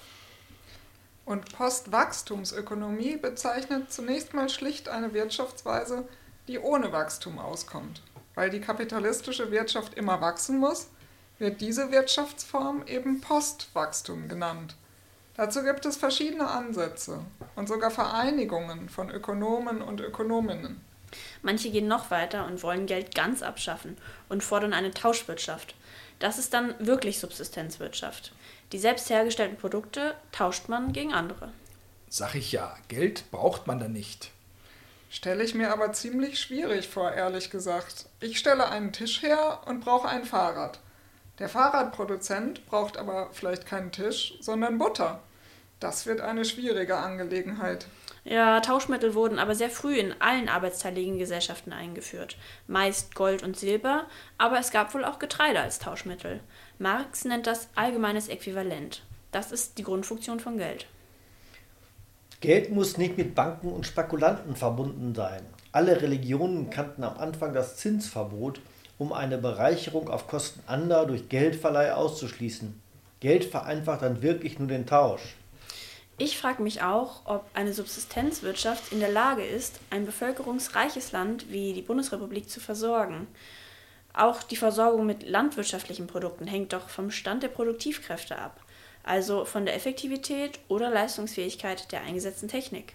D: Und Postwachstumsökonomie bezeichnet zunächst mal schlicht eine Wirtschaftsweise, die ohne Wachstum auskommt. Weil die kapitalistische Wirtschaft immer wachsen muss, wird diese Wirtschaftsform eben Postwachstum genannt. Dazu gibt es verschiedene Ansätze und sogar Vereinigungen von Ökonomen und Ökonominnen.
C: Manche gehen noch weiter und wollen Geld ganz abschaffen und fordern eine Tauschwirtschaft, das ist dann wirklich Subsistenzwirtschaft. Die selbst hergestellten Produkte tauscht man gegen andere.
B: Sag ich ja, Geld braucht man da nicht.
D: Stelle ich mir aber ziemlich schwierig vor, ehrlich gesagt. Ich stelle einen Tisch her und brauche ein Fahrrad. Der Fahrradproduzent braucht aber vielleicht keinen Tisch, sondern Butter. Das wird eine schwierige Angelegenheit.
C: Ja, Tauschmittel wurden aber sehr früh in allen arbeitsteiligen Gesellschaften eingeführt. Meist Gold und Silber, aber es gab wohl auch Getreide als Tauschmittel. Marx nennt das allgemeines Äquivalent. Das ist die Grundfunktion von Geld.
A: Geld muss nicht mit Banken und Spekulanten verbunden sein. Alle Religionen kannten am Anfang das Zinsverbot, um eine Bereicherung auf Kosten anderer durch Geldverleih auszuschließen. Geld vereinfacht dann wirklich nur den Tausch.
C: Ich frage mich auch, ob eine Subsistenzwirtschaft in der Lage ist, ein bevölkerungsreiches Land wie die Bundesrepublik zu versorgen. Auch die Versorgung mit landwirtschaftlichen Produkten hängt doch vom Stand der Produktivkräfte ab, also von der Effektivität oder Leistungsfähigkeit der eingesetzten Technik.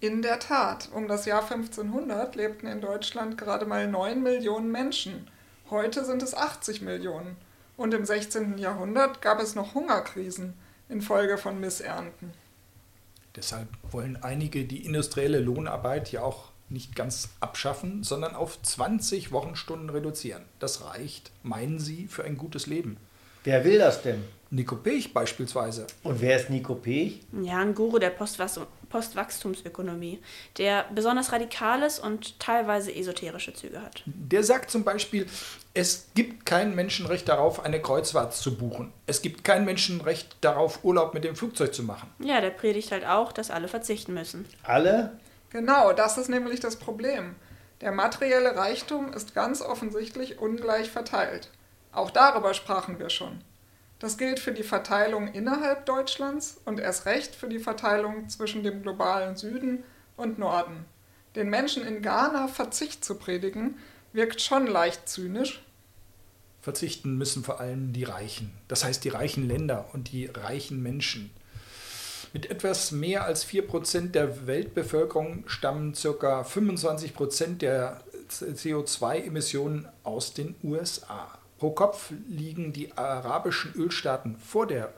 D: In der Tat, um das Jahr 1500 lebten in Deutschland gerade mal 9 Millionen Menschen. Heute sind es 80 Millionen. Und im 16. Jahrhundert gab es noch Hungerkrisen infolge von Missernten.
B: Deshalb wollen einige die industrielle Lohnarbeit ja auch nicht ganz abschaffen, sondern auf 20 Wochenstunden reduzieren. Das reicht, meinen Sie, für ein gutes Leben.
A: Wer will das denn?
B: Nico Pech beispielsweise.
A: Und wer ist Nico Pech?
C: Ja, ein Guru der Postwachstumsökonomie, der besonders radikales und teilweise esoterische Züge hat.
B: Der sagt zum Beispiel, es gibt kein Menschenrecht darauf, eine Kreuzfahrt zu buchen. Es gibt kein Menschenrecht darauf, Urlaub mit dem Flugzeug zu machen.
C: Ja, der predigt halt auch, dass alle verzichten müssen.
A: Alle?
D: Genau, das ist nämlich das Problem. Der materielle Reichtum ist ganz offensichtlich ungleich verteilt. Auch darüber sprachen wir schon. Das gilt für die Verteilung innerhalb Deutschlands und erst recht für die Verteilung zwischen dem globalen Süden und Norden. Den Menschen in Ghana Verzicht zu predigen, wirkt schon leicht zynisch.
B: Verzichten müssen vor allem die Reichen, das heißt die reichen Länder und die reichen Menschen. Mit etwas mehr als 4% der Weltbevölkerung stammen ca. 25% der CO2-Emissionen aus den USA. Pro Kopf liegen die arabischen Ölstaaten vor der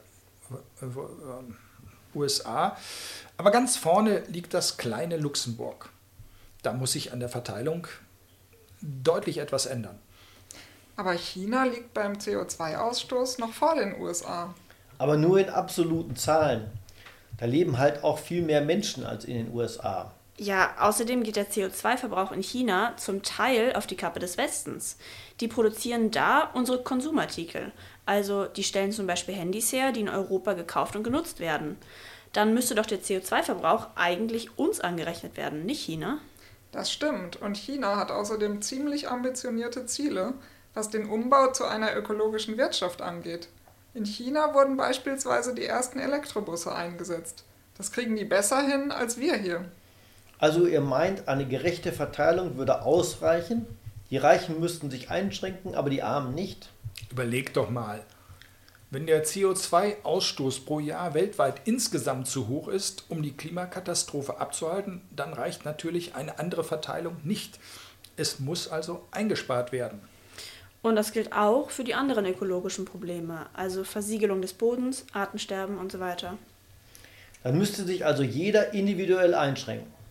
B: äh, äh, USA, aber ganz vorne liegt das kleine Luxemburg. Da muss sich an der Verteilung deutlich etwas ändern.
D: Aber China liegt beim CO2-Ausstoß noch vor den USA.
A: Aber nur in absoluten Zahlen. Da leben halt auch viel mehr Menschen als in den USA.
C: Ja, außerdem geht der CO2-Verbrauch in China zum Teil auf die Kappe des Westens. Die produzieren da unsere Konsumartikel. Also die stellen zum Beispiel Handys her, die in Europa gekauft und genutzt werden. Dann müsste doch der CO2-Verbrauch eigentlich uns angerechnet werden, nicht China?
D: Das stimmt. Und China hat außerdem ziemlich ambitionierte Ziele, was den Umbau zu einer ökologischen Wirtschaft angeht. In China wurden beispielsweise die ersten Elektrobusse eingesetzt. Das kriegen die besser hin als wir hier.
A: Also ihr meint, eine gerechte Verteilung würde ausreichen? Die Reichen müssten sich einschränken, aber die Armen nicht?
B: Überleg doch mal. Wenn der CO2-Ausstoß pro Jahr weltweit insgesamt zu hoch ist, um die Klimakatastrophe abzuhalten, dann reicht natürlich eine andere Verteilung nicht. Es muss also eingespart werden.
C: Und das gilt auch für die anderen ökologischen Probleme, also Versiegelung des Bodens, Artensterben und so weiter.
A: Dann müsste sich also jeder individuell einschränken.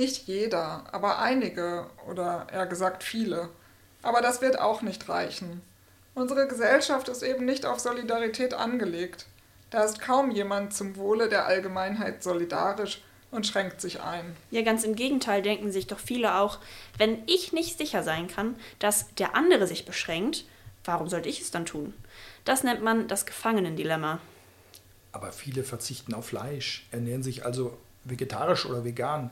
D: Nicht jeder, aber einige oder eher gesagt viele. Aber das wird auch nicht reichen. Unsere Gesellschaft ist eben nicht auf Solidarität angelegt. Da ist kaum jemand zum Wohle der Allgemeinheit solidarisch und schränkt sich ein.
C: Ja, ganz im Gegenteil denken sich doch viele auch, wenn ich nicht sicher sein kann, dass der andere sich beschränkt, warum sollte ich es dann tun? Das nennt man das Gefangenendilemma.
B: Aber viele verzichten auf Fleisch, ernähren sich also vegetarisch oder vegan.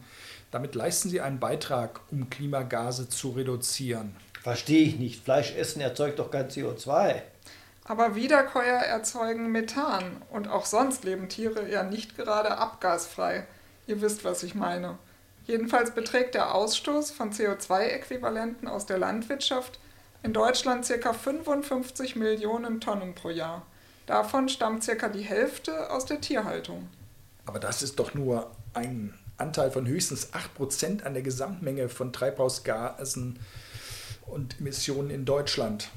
B: Damit leisten sie einen Beitrag, um Klimagase zu reduzieren.
A: Verstehe ich nicht. Fleisch essen erzeugt doch kein CO2.
D: Aber Wiederkäuer erzeugen Methan und auch sonst leben Tiere ja nicht gerade abgasfrei. Ihr wisst, was ich meine. Jedenfalls beträgt der Ausstoß von CO2-Äquivalenten aus der Landwirtschaft in Deutschland ca. 55 Millionen Tonnen pro Jahr. Davon stammt ca. die Hälfte aus der Tierhaltung.
B: Aber das ist doch nur ein Anteil von höchstens 8% an der Gesamtmenge von Treibhausgasen und Emissionen in Deutschland.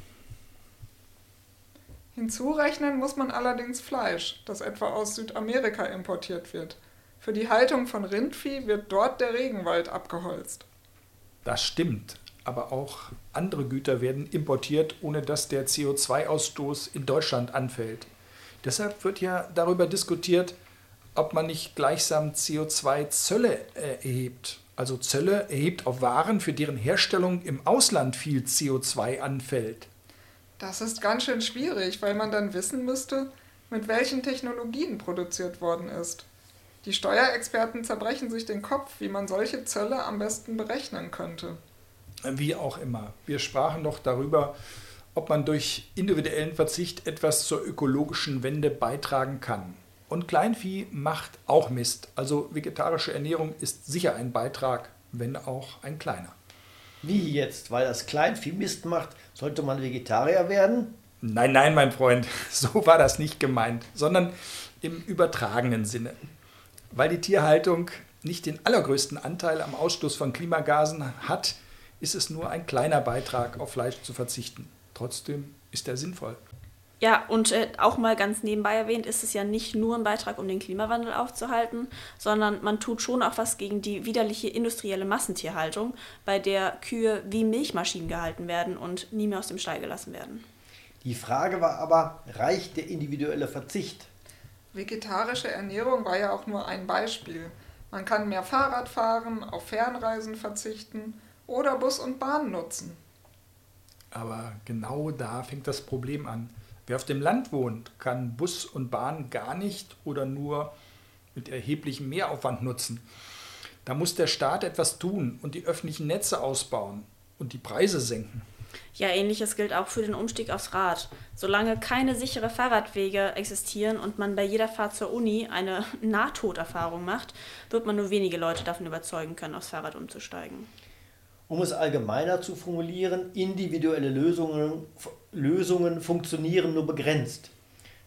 D: Hinzurechnen muss man allerdings Fleisch, das etwa aus Südamerika importiert wird. Für die Haltung von Rindvieh wird dort der Regenwald abgeholzt.
B: Das stimmt, aber auch andere Güter werden importiert, ohne dass der CO2-Ausstoß in Deutschland anfällt. Deshalb wird ja darüber diskutiert, ob man nicht gleichsam CO2-Zölle erhebt. Also Zölle erhebt auf Waren, für deren Herstellung im Ausland viel CO2 anfällt.
D: Das ist ganz schön schwierig, weil man dann wissen müsste, mit welchen Technologien produziert worden ist. Die Steuerexperten zerbrechen sich den Kopf, wie man solche Zölle am besten berechnen könnte.
B: Wie auch immer. Wir sprachen doch darüber, ob man durch individuellen Verzicht etwas zur ökologischen Wende beitragen kann. Und Kleinvieh macht auch Mist. Also vegetarische Ernährung ist sicher ein Beitrag, wenn auch ein kleiner.
A: Wie jetzt? Weil das Kleinvieh Mist macht, sollte man Vegetarier werden?
B: Nein, nein, mein Freund, so war das nicht gemeint, sondern im übertragenen Sinne. Weil die Tierhaltung nicht den allergrößten Anteil am Ausstoß von Klimagasen hat, ist es nur ein kleiner Beitrag, auf Fleisch zu verzichten. Trotzdem ist er sinnvoll.
C: Ja, und äh, auch mal ganz nebenbei erwähnt, ist es ja nicht nur ein Beitrag, um den Klimawandel aufzuhalten, sondern man tut schon auch was gegen die widerliche industrielle Massentierhaltung, bei der Kühe wie Milchmaschinen gehalten werden und nie mehr aus dem Stall gelassen werden.
A: Die Frage war aber, reicht der individuelle Verzicht?
D: Vegetarische Ernährung war ja auch nur ein Beispiel. Man kann mehr Fahrrad fahren, auf Fernreisen verzichten oder Bus und Bahn nutzen.
B: Aber genau da fängt das Problem an. Wer auf dem Land wohnt, kann Bus und Bahn gar nicht oder nur mit erheblichem Mehraufwand nutzen. Da muss der Staat etwas tun und die öffentlichen Netze ausbauen und die Preise senken.
C: Ja, ähnliches gilt auch für den Umstieg aufs Rad. Solange keine sichere Fahrradwege existieren und man bei jeder Fahrt zur Uni eine Nahtoderfahrung macht, wird man nur wenige Leute davon überzeugen können, aufs Fahrrad umzusteigen.
A: Um es allgemeiner zu formulieren, individuelle Lösungen, Lösungen funktionieren nur begrenzt.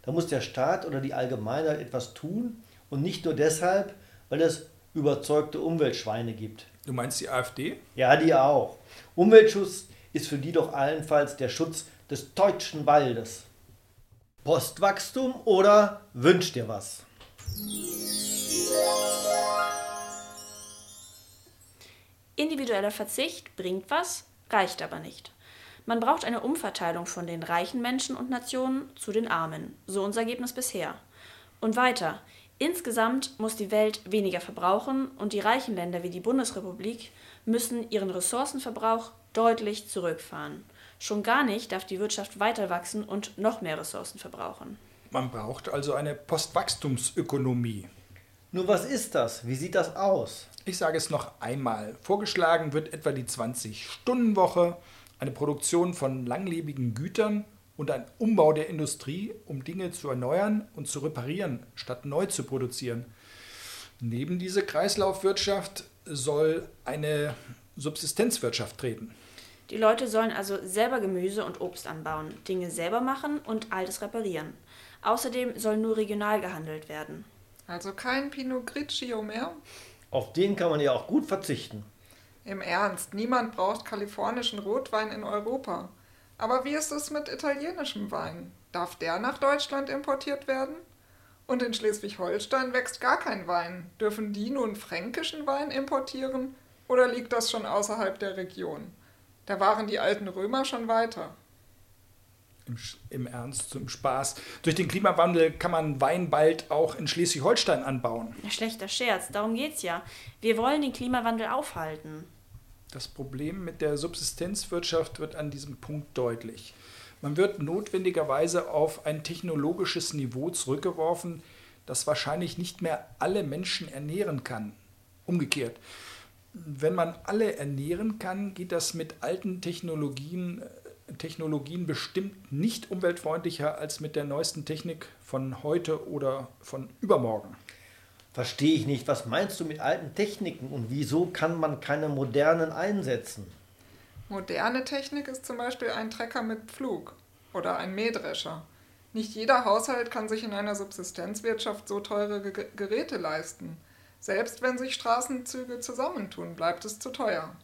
A: Da muss der Staat oder die Allgemeinheit etwas tun und nicht nur deshalb, weil es überzeugte Umweltschweine gibt.
B: Du meinst die AfD?
A: Ja, die auch. Umweltschutz ist für die doch allenfalls der Schutz des deutschen Waldes. Postwachstum oder wünscht dir was?
C: Individueller Verzicht bringt was, reicht aber nicht. Man braucht eine Umverteilung von den reichen Menschen und Nationen zu den armen. So unser Ergebnis bisher. Und weiter. Insgesamt muss die Welt weniger verbrauchen und die reichen Länder wie die Bundesrepublik müssen ihren Ressourcenverbrauch deutlich zurückfahren. Schon gar nicht darf die Wirtschaft weiter wachsen und noch mehr Ressourcen verbrauchen.
B: Man braucht also eine Postwachstumsökonomie.
A: Nur was ist das? Wie sieht das aus?
B: Ich sage es noch einmal. Vorgeschlagen wird etwa die 20-Stunden-Woche, eine Produktion von langlebigen Gütern und ein Umbau der Industrie, um Dinge zu erneuern und zu reparieren, statt neu zu produzieren. Neben diese Kreislaufwirtschaft soll eine Subsistenzwirtschaft treten.
C: Die Leute sollen also selber Gemüse und Obst anbauen, Dinge selber machen und Altes reparieren. Außerdem soll nur regional gehandelt werden.
D: Also kein Pinot Grigio mehr?
A: Auf den kann man ja auch gut verzichten.
D: Im Ernst, niemand braucht kalifornischen Rotwein in Europa. Aber wie ist es mit italienischem Wein? Darf der nach Deutschland importiert werden? Und in Schleswig-Holstein wächst gar kein Wein. Dürfen die nun fränkischen Wein importieren? Oder liegt das schon außerhalb der Region? Da waren die alten Römer schon weiter.
B: Im, Im, Ernst, zum Spaß. Durch den Klimawandel kann man Wein bald auch in Schleswig-Holstein anbauen.
C: Schlechter Scherz, darum geht's ja. Wir wollen den Klimawandel aufhalten.
B: Das Problem mit der Subsistenzwirtschaft wird an diesem Punkt deutlich. Man wird notwendigerweise auf ein technologisches Niveau zurückgeworfen, das wahrscheinlich nicht mehr alle Menschen ernähren kann. Umgekehrt, wenn man alle ernähren kann, geht das mit alten Technologien, äh, Technologien bestimmt nicht umweltfreundlicher als mit der neuesten Technik von heute oder von übermorgen.
A: Verstehe ich nicht. Was meinst du mit alten Techniken und wieso kann man keine modernen einsetzen?
D: Moderne Technik ist zum Beispiel ein Trecker mit Pflug oder ein Mähdrescher. Nicht jeder Haushalt kann sich in einer Subsistenzwirtschaft so teure Geräte leisten. Selbst wenn sich Straßenzüge zusammentun, bleibt es zu teuer.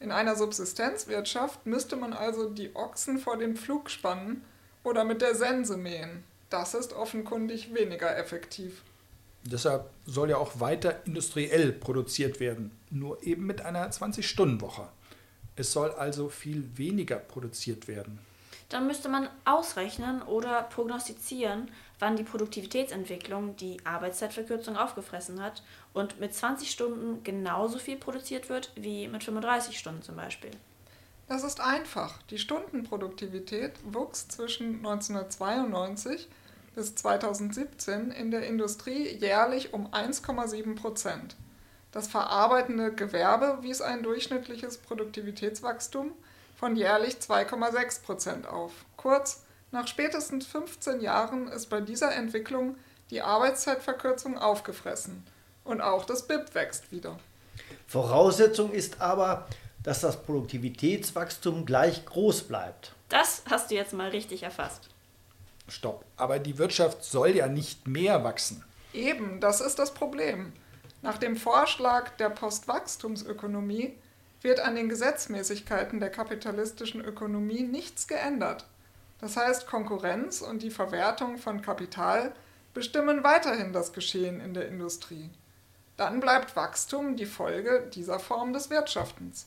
D: In einer Subsistenzwirtschaft müsste man also die Ochsen vor den Pflug spannen oder mit der Sense mähen. Das ist offenkundig weniger effektiv.
B: Deshalb soll ja auch weiter industriell produziert werden, nur eben mit einer 20-Stunden-Woche. Es soll also viel weniger produziert werden.
C: Dann müsste man ausrechnen oder prognostizieren, wann die Produktivitätsentwicklung die Arbeitszeitverkürzung aufgefressen hat und mit 20 Stunden genauso viel produziert wird wie mit 35 Stunden zum Beispiel.
D: Das ist einfach. Die Stundenproduktivität wuchs zwischen 1992 bis 2017 in der Industrie jährlich um 1,7 Prozent. Das verarbeitende Gewerbe wies ein durchschnittliches Produktivitätswachstum von jährlich 2,6 Prozent auf. Kurz, nach spätestens 15 Jahren ist bei dieser Entwicklung die Arbeitszeitverkürzung aufgefressen und auch das BIP wächst wieder.
A: Voraussetzung ist aber, dass das Produktivitätswachstum gleich groß bleibt.
C: Das hast du jetzt mal richtig erfasst.
B: Stopp, aber die Wirtschaft soll ja nicht mehr wachsen.
D: Eben, das ist das Problem. Nach dem Vorschlag der Postwachstumsökonomie wird an den Gesetzmäßigkeiten der kapitalistischen Ökonomie nichts geändert. Das heißt, Konkurrenz und die Verwertung von Kapital bestimmen weiterhin das Geschehen in der Industrie. Dann bleibt Wachstum die Folge dieser Form des Wirtschaftens.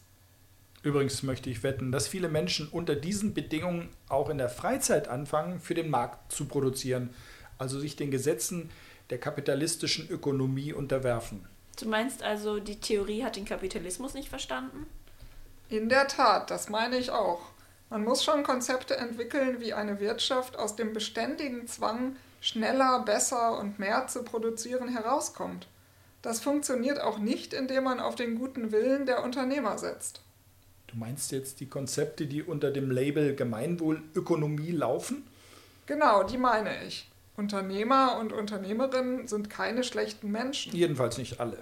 B: Übrigens möchte ich wetten, dass viele Menschen unter diesen Bedingungen auch in der Freizeit anfangen, für den Markt zu produzieren, also sich den Gesetzen der kapitalistischen Ökonomie unterwerfen.
C: Du meinst also, die Theorie hat den Kapitalismus nicht verstanden?
D: In der Tat, das meine ich auch. Man muss schon Konzepte entwickeln, wie eine Wirtschaft aus dem beständigen Zwang, schneller, besser und mehr zu produzieren herauskommt. Das funktioniert auch nicht, indem man auf den guten Willen der Unternehmer setzt.
B: Du meinst jetzt die Konzepte, die unter dem Label Gemeinwohlökonomie laufen?
D: Genau, die meine ich. Unternehmer und Unternehmerinnen sind keine schlechten Menschen.
B: Jedenfalls nicht alle.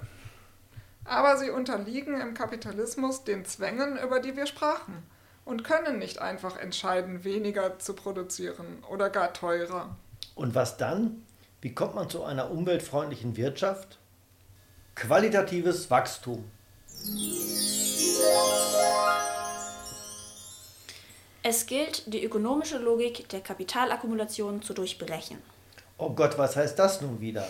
D: Aber sie unterliegen im Kapitalismus den Zwängen, über die wir sprachen, und können nicht einfach entscheiden, weniger zu produzieren oder gar teurer.
A: Und was dann? Wie kommt man zu einer umweltfreundlichen Wirtschaft? Qualitatives Wachstum.
C: Es gilt, die ökonomische Logik der Kapitalakkumulation zu durchbrechen.
A: Oh Gott, was heißt das nun wieder?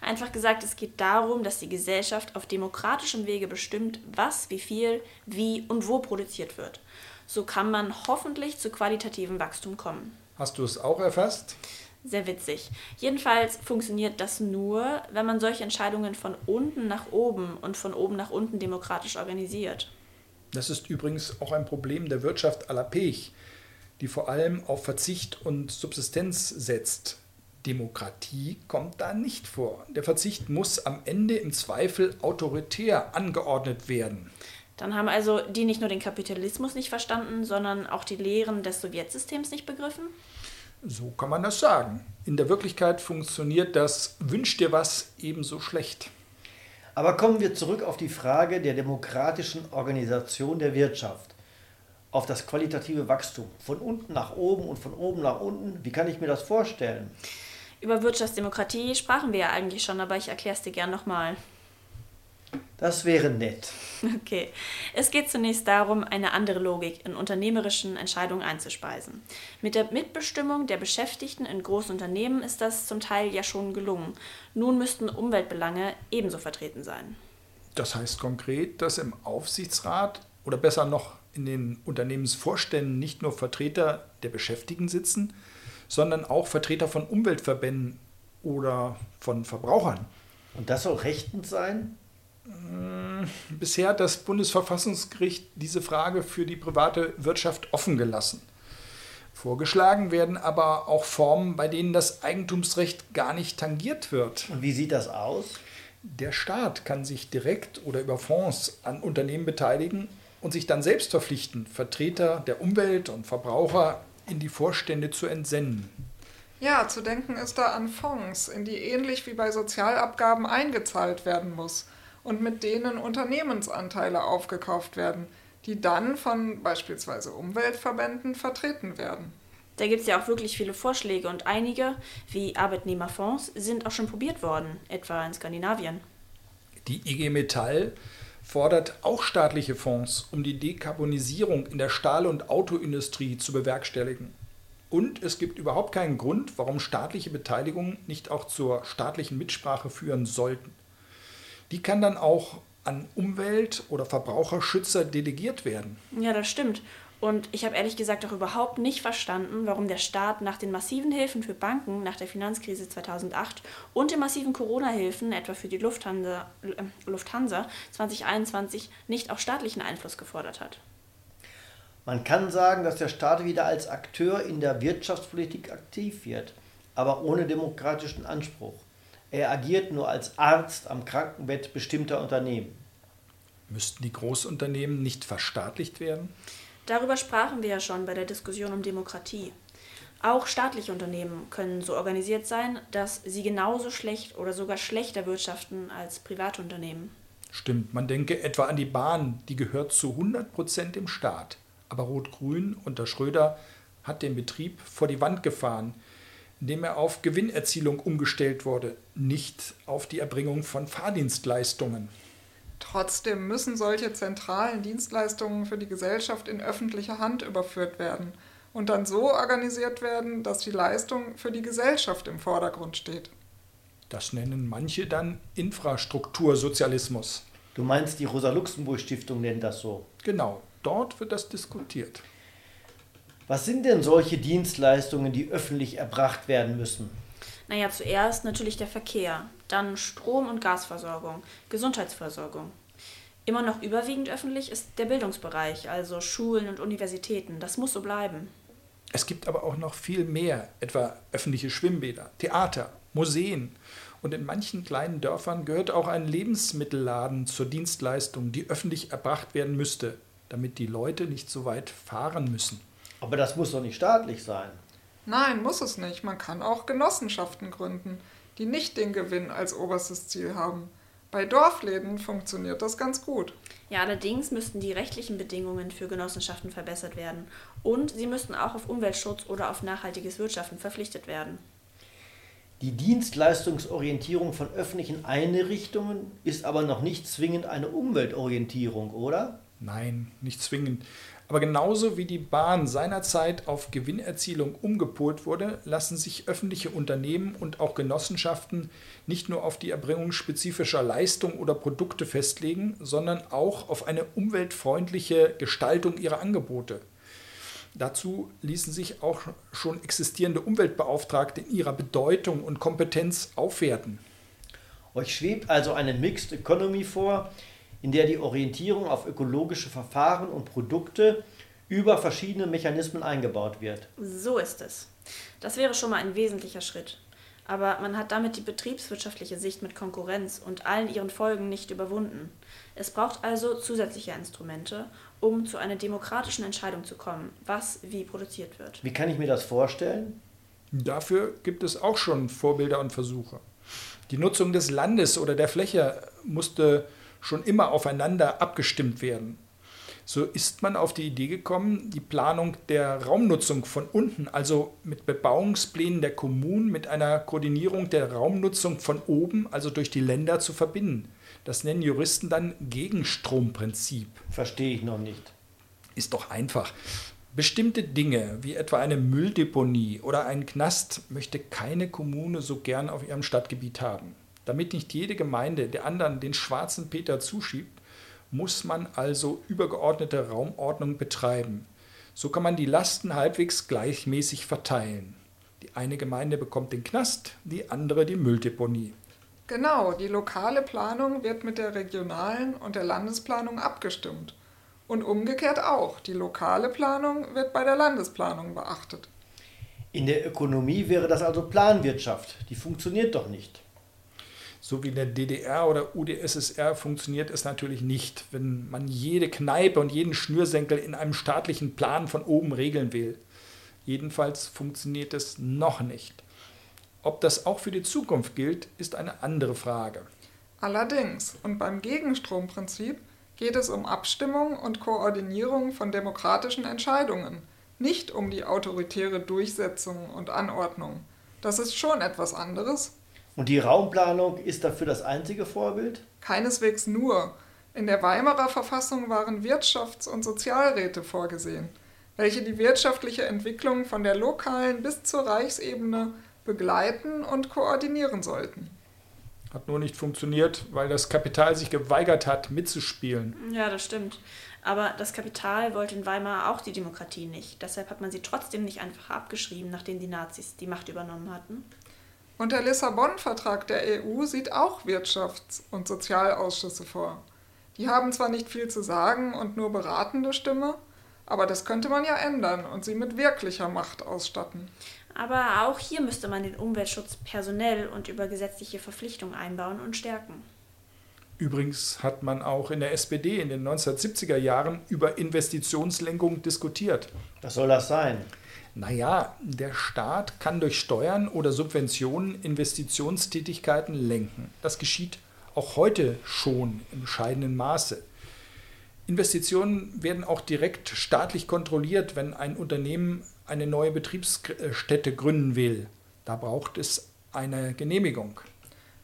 C: Einfach gesagt, es geht darum, dass die Gesellschaft auf demokratischem Wege bestimmt, was, wie viel, wie und wo produziert wird. So kann man hoffentlich zu qualitativem Wachstum kommen.
B: Hast du es auch erfasst?
C: Sehr witzig. Jedenfalls funktioniert das nur, wenn man solche Entscheidungen von unten nach oben und von oben nach unten demokratisch organisiert.
B: Das ist übrigens auch ein Problem der Wirtschaft à la Pech, die vor allem auf Verzicht und Subsistenz setzt. Demokratie kommt da nicht vor. Der Verzicht muss am Ende im Zweifel autoritär angeordnet werden.
C: Dann haben also die nicht nur den Kapitalismus nicht verstanden, sondern auch die Lehren des Sowjetsystems nicht begriffen?
B: So kann man das sagen. In der Wirklichkeit funktioniert das Wünsch dir was ebenso schlecht.
A: Aber kommen wir zurück auf die Frage der demokratischen Organisation der Wirtschaft, auf das qualitative Wachstum, von unten nach oben und von oben nach unten. Wie kann ich mir das vorstellen?
C: Über Wirtschaftsdemokratie sprachen wir ja eigentlich schon, aber ich erkläre es dir gern nochmal.
A: Das wäre nett.
C: Okay. Es geht zunächst darum, eine andere Logik in unternehmerischen Entscheidungen einzuspeisen. Mit der Mitbestimmung der Beschäftigten in großen Unternehmen ist das zum Teil ja schon gelungen. Nun müssten Umweltbelange ebenso vertreten sein.
B: Das heißt konkret, dass im Aufsichtsrat oder besser noch in den Unternehmensvorständen nicht nur Vertreter der Beschäftigten sitzen, sondern auch Vertreter von Umweltverbänden oder von Verbrauchern.
A: Und das soll rechtens sein?
B: Bisher hat das Bundesverfassungsgericht diese Frage für die private Wirtschaft offen gelassen. Vorgeschlagen werden aber auch Formen, bei denen das Eigentumsrecht gar nicht tangiert wird.
A: Und wie sieht das aus?
B: Der Staat kann sich direkt oder über Fonds an Unternehmen beteiligen und sich dann selbst verpflichten, Vertreter der Umwelt und Verbraucher in die Vorstände zu entsenden.
D: Ja, zu denken ist da an Fonds, in die ähnlich wie bei Sozialabgaben eingezahlt werden muss und mit denen Unternehmensanteile aufgekauft werden, die dann von beispielsweise Umweltverbänden vertreten werden.
C: Da gibt es ja auch wirklich viele Vorschläge und einige, wie Arbeitnehmerfonds, sind auch schon probiert worden, etwa in Skandinavien.
B: Die IG Metall fordert auch staatliche Fonds, um die Dekarbonisierung in der Stahl- und Autoindustrie zu bewerkstelligen. Und es gibt überhaupt keinen Grund, warum staatliche Beteiligungen nicht auch zur staatlichen Mitsprache führen sollten. Die kann dann auch an Umwelt- oder Verbraucherschützer delegiert werden.
C: Ja, das stimmt. Und ich habe ehrlich gesagt auch überhaupt nicht verstanden, warum der Staat nach den massiven Hilfen für Banken nach der Finanzkrise 2008 und den massiven Corona-Hilfen, etwa für die Lufthansa, äh, Lufthansa 2021, nicht auch staatlichen Einfluss gefordert hat.
A: Man kann sagen, dass der Staat wieder als Akteur in der Wirtschaftspolitik aktiv wird, aber ohne demokratischen Anspruch. Er agiert nur als Arzt am Krankenbett bestimmter Unternehmen.
B: Müssten die Großunternehmen nicht verstaatlicht werden?
C: Darüber sprachen wir ja schon bei der Diskussion um Demokratie. Auch staatliche Unternehmen können so organisiert sein, dass sie genauso schlecht oder sogar schlechter wirtschaften als Privatunternehmen.
B: Stimmt, man denke etwa an die Bahn, die gehört zu 100 Prozent dem Staat. Aber Rot-Grün unter Schröder hat den Betrieb vor die Wand gefahren, indem er auf Gewinnerzielung umgestellt wurde, nicht auf die Erbringung von Fahrdienstleistungen.
D: Trotzdem müssen solche zentralen Dienstleistungen für die Gesellschaft in öffentliche Hand überführt werden und dann so organisiert werden, dass die Leistung für die Gesellschaft im Vordergrund steht.
B: Das nennen manche dann Infrastruktursozialismus.
A: Du meinst, die Rosa-Luxemburg-Stiftung nennt das so?
B: Genau, dort wird das diskutiert.
A: Was sind denn solche Dienstleistungen, die öffentlich erbracht werden müssen?
C: Naja, zuerst natürlich der Verkehr, dann Strom- und Gasversorgung, Gesundheitsversorgung. Immer noch überwiegend öffentlich ist der Bildungsbereich, also Schulen und Universitäten. Das muss so bleiben.
B: Es gibt aber auch noch viel mehr, etwa öffentliche Schwimmbäder, Theater, Museen. Und in manchen kleinen Dörfern gehört auch ein Lebensmittelladen zur Dienstleistung, die öffentlich erbracht werden müsste. damit die Leute nicht so weit fahren müssen.
A: Aber das muss doch nicht staatlich sein.
D: Nein, muss es nicht. Man kann auch Genossenschaften gründen, die nicht den Gewinn als oberstes Ziel haben. Bei Dorfläden funktioniert das ganz gut.
C: Ja, allerdings müssten die rechtlichen Bedingungen für Genossenschaften verbessert werden und sie müssten auch auf Umweltschutz oder auf nachhaltiges Wirtschaften verpflichtet werden.
A: Die Dienstleistungsorientierung von öffentlichen Einrichtungen ist aber noch nicht zwingend eine Umweltorientierung, oder?
B: Nein, nicht zwingend. Aber genauso wie die Bahn seinerzeit auf Gewinnerzielung umgepolt wurde, lassen sich öffentliche Unternehmen und auch Genossenschaften nicht nur auf die Erbringung spezifischer Leistungen oder Produkte festlegen, sondern auch auf eine umweltfreundliche Gestaltung ihrer Angebote. Dazu ließen sich auch schon existierende Umweltbeauftragte in ihrer Bedeutung und Kompetenz aufwerten.
A: Euch schwebt also eine Mixed Economy vor, in der die Orientierung auf ökologische Verfahren und Produkte über verschiedene Mechanismen eingebaut wird.
C: So ist es. Das wäre schon mal ein wesentlicher Schritt. Aber man hat damit die betriebswirtschaftliche Sicht mit Konkurrenz und allen ihren Folgen nicht überwunden. Es braucht also zusätzliche Instrumente, um zu einer demokratischen Entscheidung zu kommen, was wie produziert wird.
A: Wie kann ich mir das vorstellen?
B: Dafür gibt es auch schon Vorbilder und Versuche. Die Nutzung des Landes oder der Fläche musste schon immer aufeinander abgestimmt werden. So ist man auf die Idee gekommen, die Planung der Raumnutzung von unten, also mit Bebauungsplänen der Kommunen, mit einer Koordinierung der Raumnutzung von oben, also durch die Länder, zu verbinden. Das nennen Juristen dann Gegenstromprinzip.
A: Verstehe ich noch nicht.
B: Ist doch einfach. Bestimmte Dinge, wie etwa eine Mülldeponie oder ein Knast, möchte keine Kommune so gern auf ihrem Stadtgebiet haben. Damit nicht jede Gemeinde der anderen den schwarzen Peter zuschiebt, muss man also übergeordnete Raumordnung betreiben. So kann man die Lasten halbwegs gleichmäßig verteilen. Die eine Gemeinde bekommt den Knast, die andere die Mülldeponie.
D: Genau, die lokale Planung wird mit der regionalen und der Landesplanung abgestimmt. Und umgekehrt auch, die lokale Planung wird bei der Landesplanung beachtet.
A: In der Ökonomie wäre das also Planwirtschaft. Die funktioniert doch nicht
B: so wie in der DDR oder UdSSR funktioniert es natürlich nicht, wenn man jede Kneipe und jeden Schnürsenkel in einem staatlichen Plan von oben regeln will. Jedenfalls funktioniert es noch nicht. Ob das auch für die Zukunft gilt, ist eine andere Frage.
D: Allerdings, und beim Gegenstromprinzip geht es um Abstimmung und Koordinierung von demokratischen Entscheidungen, nicht um die autoritäre Durchsetzung und Anordnung. Das ist schon etwas anderes
A: und die Raumplanung ist dafür das einzige Vorbild?
D: Keineswegs nur. In der Weimarer Verfassung waren Wirtschafts- und Sozialräte vorgesehen, welche die wirtschaftliche Entwicklung von der lokalen bis zur Reichsebene begleiten und koordinieren sollten.
B: Hat nur nicht funktioniert, weil das Kapital sich geweigert hat, mitzuspielen.
C: Ja, das stimmt. Aber das Kapital wollte in Weimar auch die Demokratie nicht. Deshalb hat man sie trotzdem nicht einfach abgeschrieben, nachdem die Nazis die Macht übernommen hatten.
D: Und der Lissabon-Vertrag der EU sieht auch Wirtschafts- und Sozialausschüsse vor. Die haben zwar nicht viel zu sagen und nur beratende Stimme, aber das könnte man ja ändern und sie mit wirklicher Macht ausstatten.
C: Aber auch hier müsste man den Umweltschutz personell und über gesetzliche Verpflichtungen einbauen und stärken.
B: Übrigens hat man auch in der SPD in den 1970er Jahren über Investitionslenkung diskutiert.
A: Was soll das sein?
B: Naja, der Staat kann durch Steuern oder Subventionen Investitionstätigkeiten lenken. Das geschieht auch heute schon im scheidenden Maße. Investitionen werden auch direkt staatlich kontrolliert, wenn ein Unternehmen eine neue Betriebsstätte gründen will. Da braucht es eine Genehmigung.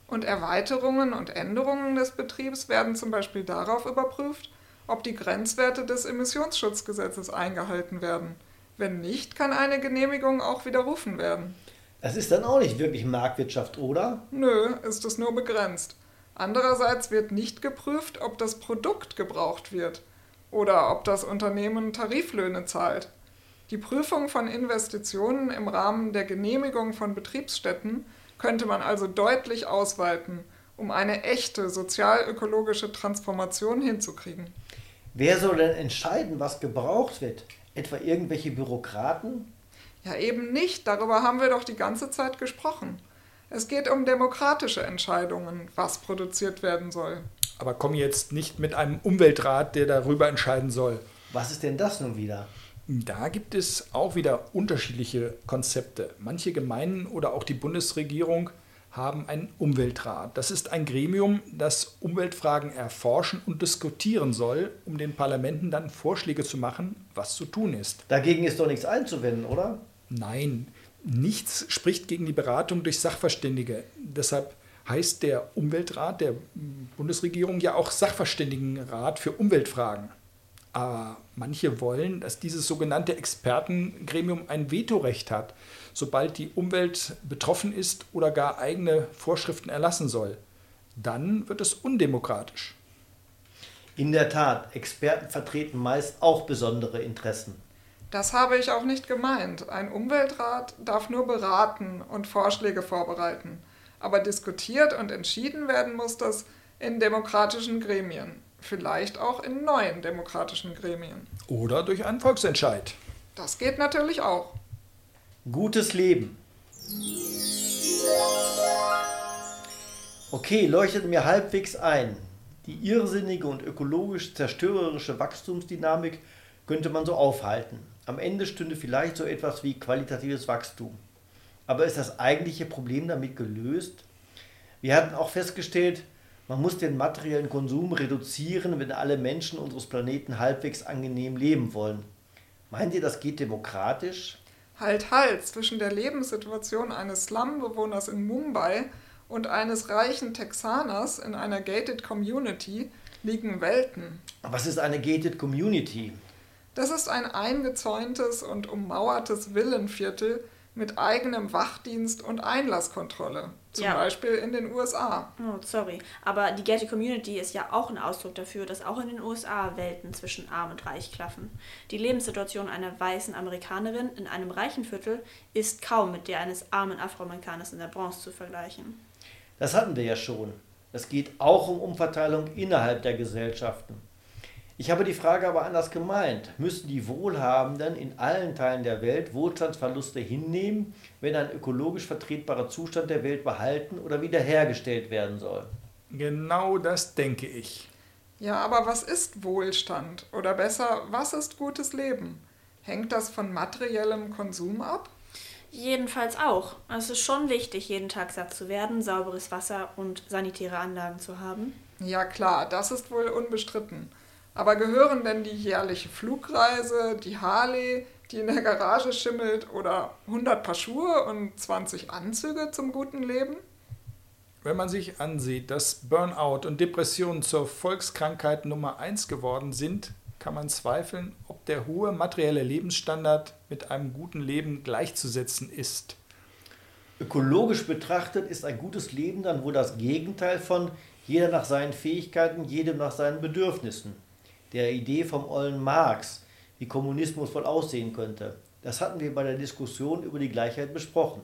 D: Und Erweiterungen und Änderungen des Betriebs werden zum Beispiel darauf überprüft, ob die Grenzwerte des Emissionsschutzgesetzes eingehalten werden. Wenn nicht, kann eine Genehmigung auch widerrufen werden.
A: Das ist dann auch nicht wirklich Marktwirtschaft, oder?
D: Nö, ist es nur begrenzt. Andererseits wird nicht geprüft, ob das Produkt gebraucht wird oder ob das Unternehmen Tariflöhne zahlt. Die Prüfung von Investitionen im Rahmen der Genehmigung von Betriebsstätten könnte man also deutlich ausweiten, um eine echte sozialökologische Transformation hinzukriegen.
A: Wer soll denn entscheiden, was gebraucht wird? Etwa irgendwelche Bürokraten?
D: Ja, eben nicht. Darüber haben wir doch die ganze Zeit gesprochen. Es geht um demokratische Entscheidungen, was produziert werden soll.
B: Aber komm jetzt nicht mit einem Umweltrat, der darüber entscheiden soll.
A: Was ist denn das nun wieder?
B: Da gibt es auch wieder unterschiedliche Konzepte. Manche Gemeinden oder auch die Bundesregierung haben einen Umweltrat. Das ist ein Gremium, das Umweltfragen erforschen und diskutieren soll, um den Parlamenten dann Vorschläge zu machen, was zu tun ist.
A: Dagegen ist doch nichts einzuwenden, oder?
B: Nein, nichts spricht gegen die Beratung durch Sachverständige. Deshalb heißt der Umweltrat der Bundesregierung ja auch Sachverständigenrat für Umweltfragen. Aber manche wollen, dass dieses sogenannte Expertengremium ein Vetorecht hat, sobald die Umwelt betroffen ist oder gar eigene Vorschriften erlassen soll. Dann wird es undemokratisch.
A: In der Tat, Experten vertreten meist auch besondere Interessen.
D: Das habe ich auch nicht gemeint. Ein Umweltrat darf nur beraten und Vorschläge vorbereiten. Aber diskutiert und entschieden werden muss das in demokratischen Gremien. Vielleicht auch in neuen demokratischen Gremien.
B: Oder durch einen Volksentscheid.
D: Das geht natürlich auch.
A: Gutes Leben. Okay, leuchtet mir halbwegs ein. Die irrsinnige und ökologisch zerstörerische Wachstumsdynamik könnte man so aufhalten. Am Ende stünde vielleicht so etwas wie qualitatives Wachstum. Aber ist das eigentliche Problem damit gelöst? Wir hatten auch festgestellt, man muss den materiellen Konsum reduzieren, wenn alle Menschen unseres Planeten halbwegs angenehm leben wollen. Meint ihr, das geht demokratisch?
D: Halt, halt, zwischen der Lebenssituation eines Slum-Bewohners in Mumbai und eines reichen Texaners in einer gated Community liegen Welten.
A: Was ist eine gated Community?
D: Das ist ein eingezäuntes und ummauertes Villenviertel, mit eigenem Wachdienst und Einlasskontrolle. Zum ja. Beispiel in den USA.
C: Oh, sorry. Aber die Gated Community ist ja auch ein Ausdruck dafür, dass auch in den USA Welten zwischen arm und reich klaffen. Die Lebenssituation einer weißen Amerikanerin in einem reichen Viertel ist kaum mit der eines armen Afroamerikaners in der Bronze zu vergleichen.
A: Das hatten wir ja schon. Es geht auch um Umverteilung innerhalb der Gesellschaften. Ich habe die Frage aber anders gemeint. Müssen die Wohlhabenden in allen Teilen der Welt Wohlstandsverluste hinnehmen, wenn ein ökologisch vertretbarer Zustand der Welt behalten oder wiederhergestellt werden soll?
B: Genau das denke ich.
D: Ja, aber was ist Wohlstand? Oder besser, was ist gutes Leben? Hängt das von materiellem Konsum ab?
C: Jedenfalls auch. Es ist schon wichtig, jeden Tag satt zu werden, sauberes Wasser und sanitäre Anlagen zu haben.
D: Ja klar, das ist wohl unbestritten. Aber gehören denn die jährliche Flugreise, die Harley, die in der Garage schimmelt oder 100 Paar Schuhe und 20 Anzüge zum guten Leben?
B: Wenn man sich ansieht, dass Burnout und Depressionen zur Volkskrankheit Nummer 1 geworden sind, kann man zweifeln, ob der hohe materielle Lebensstandard mit einem guten Leben gleichzusetzen ist.
A: Ökologisch betrachtet ist ein gutes Leben dann wohl das Gegenteil von jeder nach seinen Fähigkeiten, jedem nach seinen Bedürfnissen der Idee vom ollen Marx, wie Kommunismus wohl aussehen könnte. Das hatten wir bei der Diskussion über die Gleichheit besprochen.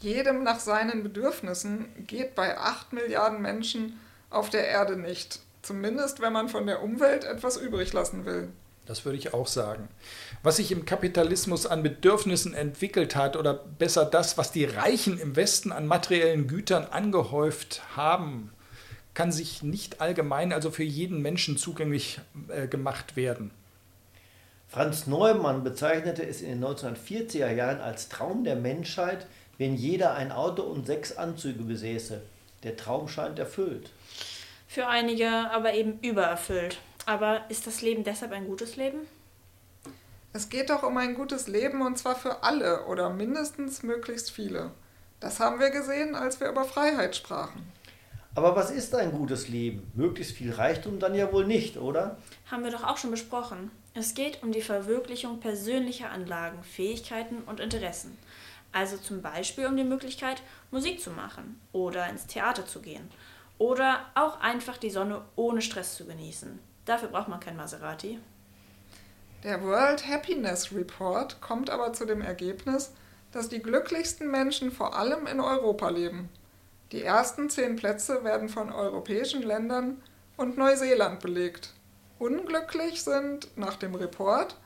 D: Jedem nach seinen Bedürfnissen geht bei 8 Milliarden Menschen auf der Erde nicht. Zumindest wenn man von der Umwelt etwas übrig lassen will.
B: Das würde ich auch sagen. Was sich im Kapitalismus an Bedürfnissen entwickelt hat, oder besser das, was die Reichen im Westen an materiellen Gütern angehäuft haben, kann sich nicht allgemein, also für jeden Menschen zugänglich äh, gemacht werden.
A: Franz Neumann bezeichnete es in den 1940er Jahren als Traum der Menschheit, wenn jeder ein Auto und sechs Anzüge besäße. Der Traum scheint erfüllt.
C: Für einige aber eben übererfüllt. Aber ist das Leben deshalb ein gutes Leben?
D: Es geht doch um ein gutes Leben und zwar für alle oder mindestens möglichst viele. Das haben wir gesehen, als wir über Freiheit sprachen.
A: Aber was ist ein gutes Leben? Möglichst viel Reichtum dann ja wohl nicht, oder?
C: Haben wir doch auch schon besprochen. Es geht um die Verwirklichung persönlicher Anlagen, Fähigkeiten und Interessen. Also zum Beispiel um die Möglichkeit, Musik zu machen oder ins Theater zu gehen. Oder auch einfach die Sonne ohne Stress zu genießen. Dafür braucht man kein Maserati.
D: Der World Happiness Report kommt aber zu dem Ergebnis, dass die glücklichsten Menschen vor allem in Europa leben. Die ersten zehn Plätze werden von europäischen Ländern und Neuseeland belegt. Unglücklich sind nach dem Report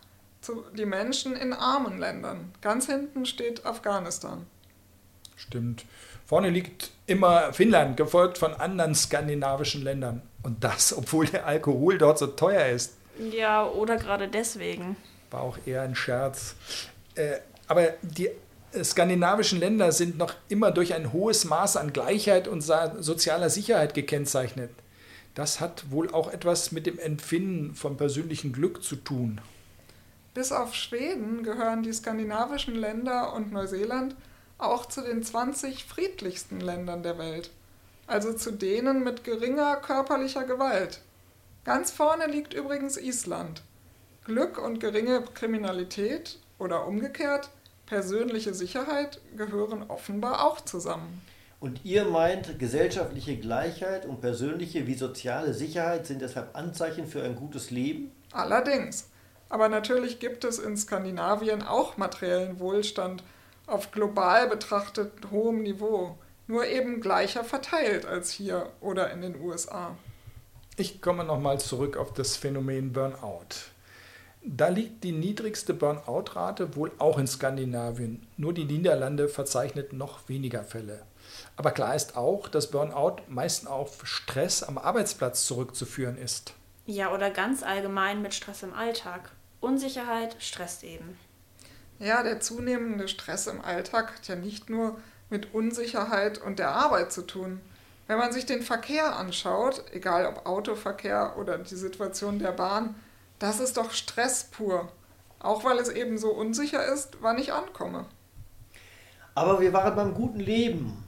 D: die Menschen in armen Ländern. Ganz hinten steht Afghanistan.
B: Stimmt. Vorne liegt immer Finnland, gefolgt von anderen skandinavischen Ländern. Und das, obwohl der Alkohol dort so teuer ist.
C: Ja, oder gerade deswegen.
B: War auch eher ein Scherz. Äh, aber die skandinavischen Länder sind noch immer durch ein hohes Maß an Gleichheit und sozialer Sicherheit gekennzeichnet. Das hat wohl auch etwas mit dem Empfinden von persönlichem Glück zu tun.
D: Bis auf Schweden gehören die skandinavischen Länder und Neuseeland auch zu den 20 friedlichsten Ländern der Welt, also zu denen mit geringer körperlicher Gewalt. Ganz vorne liegt übrigens Island. Glück und geringe Kriminalität oder umgekehrt persönliche Sicherheit gehören offenbar auch zusammen.
A: Und ihr meint, gesellschaftliche Gleichheit und persönliche wie soziale Sicherheit sind deshalb Anzeichen für ein gutes Leben?
D: Allerdings. Aber natürlich gibt es in Skandinavien auch materiellen Wohlstand auf global betrachtet hohem Niveau, nur eben gleicher verteilt als hier oder in den USA.
B: Ich komme nochmal zurück auf das Phänomen Burnout. Da liegt die niedrigste Burnout-Rate wohl auch in Skandinavien. Nur die Niederlande verzeichnet noch weniger Fälle. Aber klar ist auch, dass Burnout meist auf Stress am Arbeitsplatz zurückzuführen ist.
C: Ja, oder ganz allgemein mit Stress im Alltag. Unsicherheit stresst eben.
D: Ja, der zunehmende Stress im Alltag hat ja nicht nur mit Unsicherheit und der Arbeit zu tun. Wenn man sich den Verkehr anschaut, egal ob Autoverkehr oder die Situation der Bahn, das ist doch Stress pur. Auch weil es eben so unsicher ist, wann ich ankomme.
A: Aber wir waren beim guten Leben.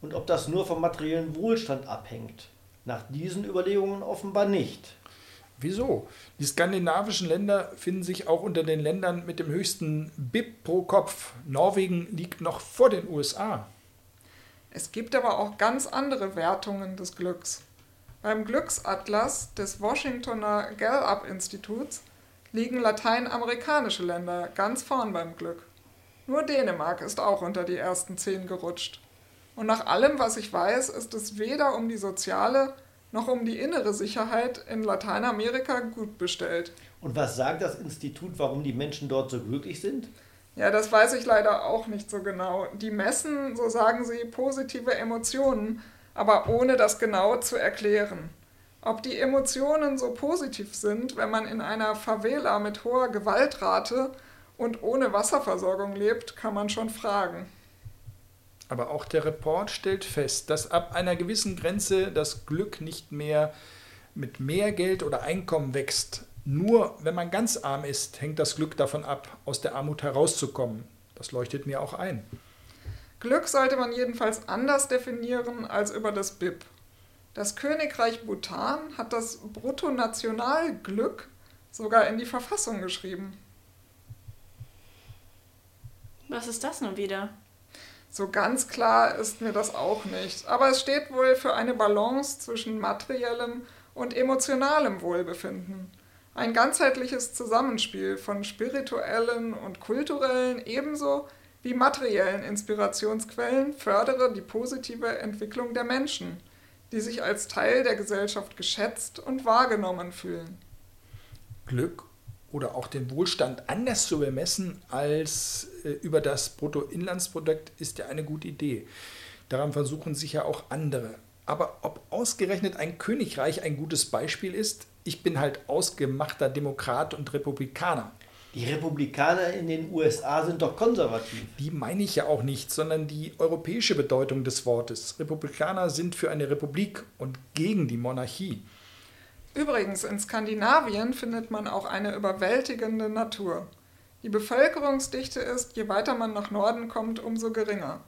A: Und ob das nur vom materiellen Wohlstand abhängt? Nach diesen Überlegungen offenbar nicht.
B: Wieso? Die skandinavischen Länder finden sich auch unter den Ländern mit dem höchsten BIP pro Kopf. Norwegen liegt noch vor den USA.
D: Es gibt aber auch ganz andere Wertungen des Glücks. Beim Glücksatlas des Washingtoner Gallup-Instituts liegen lateinamerikanische Länder ganz vorn beim Glück. Nur Dänemark ist auch unter die ersten zehn gerutscht. Und nach allem, was ich weiß, ist es weder um die soziale noch um die innere Sicherheit in Lateinamerika gut bestellt.
A: Und was sagt das Institut, warum die Menschen dort so glücklich sind?
D: Ja, das weiß ich leider auch nicht so genau. Die messen, so sagen sie, positive Emotionen, aber ohne das genau zu erklären. Ob die Emotionen so positiv sind, wenn man in einer Favela mit hoher Gewaltrate und ohne Wasserversorgung lebt, kann man schon fragen.
B: Aber auch der Report stellt fest, dass ab einer gewissen Grenze das Glück nicht mehr mit mehr Geld oder Einkommen wächst. Nur wenn man ganz arm ist, hängt das Glück davon ab, aus der Armut herauszukommen. Das leuchtet mir auch ein.
D: Glück sollte man jedenfalls anders definieren als über das BIP. Das Königreich Bhutan hat das Bruttonationalglück sogar in die Verfassung geschrieben.
C: Was ist das nun wieder?
D: So ganz klar ist mir das auch nicht, aber es steht wohl für eine Balance zwischen materiellem und emotionalem Wohlbefinden. Ein ganzheitliches Zusammenspiel von spirituellen und kulturellen ebenso wie materiellen Inspirationsquellen fördere die positive Entwicklung der Menschen, die sich als Teil der Gesellschaft geschätzt und wahrgenommen fühlen.
B: Glück oder auch den Wohlstand anders zu bemessen als äh, über das Bruttoinlandsprodukt ist ja eine gute Idee. Daran versuchen sich ja auch andere. Aber ob ausgerechnet ein Königreich ein gutes Beispiel ist, ich bin halt ausgemachter Demokrat und Republikaner.
A: Die Republikaner in den USA sind doch konservativ.
B: Die meine ich ja auch nicht, sondern die europäische Bedeutung des Wortes. Republikaner sind für eine Republik und gegen die Monarchie.
D: Übrigens, in Skandinavien findet man auch eine überwältigende Natur. Die Bevölkerungsdichte ist, je weiter man nach Norden kommt, umso geringer.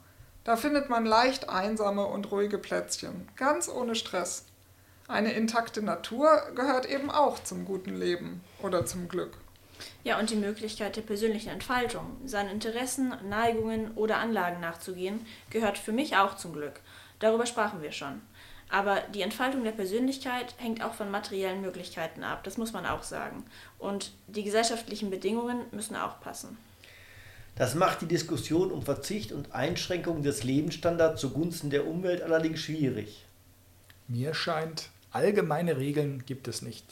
D: Da findet man leicht einsame und ruhige Plätzchen, ganz ohne Stress. Eine intakte Natur gehört eben auch zum guten Leben oder zum Glück.
C: Ja, und die Möglichkeit der persönlichen Entfaltung, seinen Interessen, Neigungen oder Anlagen nachzugehen, gehört für mich auch zum Glück. Darüber sprachen wir schon. Aber die Entfaltung der Persönlichkeit hängt auch von materiellen Möglichkeiten ab, das muss man auch sagen. Und die gesellschaftlichen Bedingungen müssen auch passen.
A: Das macht die Diskussion um Verzicht und Einschränkung des Lebensstandards zugunsten der Umwelt allerdings schwierig.
B: Mir scheint, allgemeine Regeln gibt es nicht.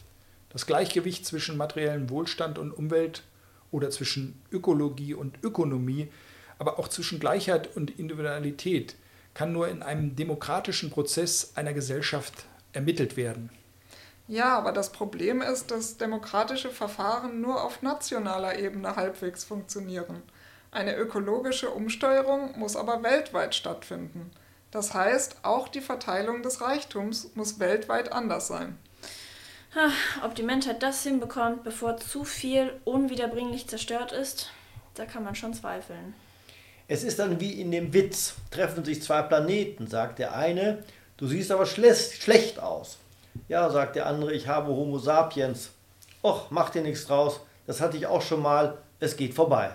B: Das Gleichgewicht zwischen materiellem Wohlstand und Umwelt oder zwischen Ökologie und Ökonomie, aber auch zwischen Gleichheit und Individualität kann nur in einem demokratischen Prozess einer Gesellschaft ermittelt werden.
D: Ja, aber das Problem ist, dass demokratische Verfahren nur auf nationaler Ebene halbwegs funktionieren. Eine ökologische Umsteuerung muss aber weltweit stattfinden. Das heißt, auch die Verteilung des Reichtums muss weltweit anders sein.
C: Ob die Menschheit das hinbekommt, bevor zu viel unwiederbringlich zerstört ist, da kann man schon zweifeln.
A: Es ist dann wie in dem Witz, treffen sich zwei Planeten, sagt der eine, du siehst aber schlecht aus. Ja, sagt der andere, ich habe Homo sapiens. Och, mach dir nichts draus, das hatte ich auch schon mal, es geht vorbei.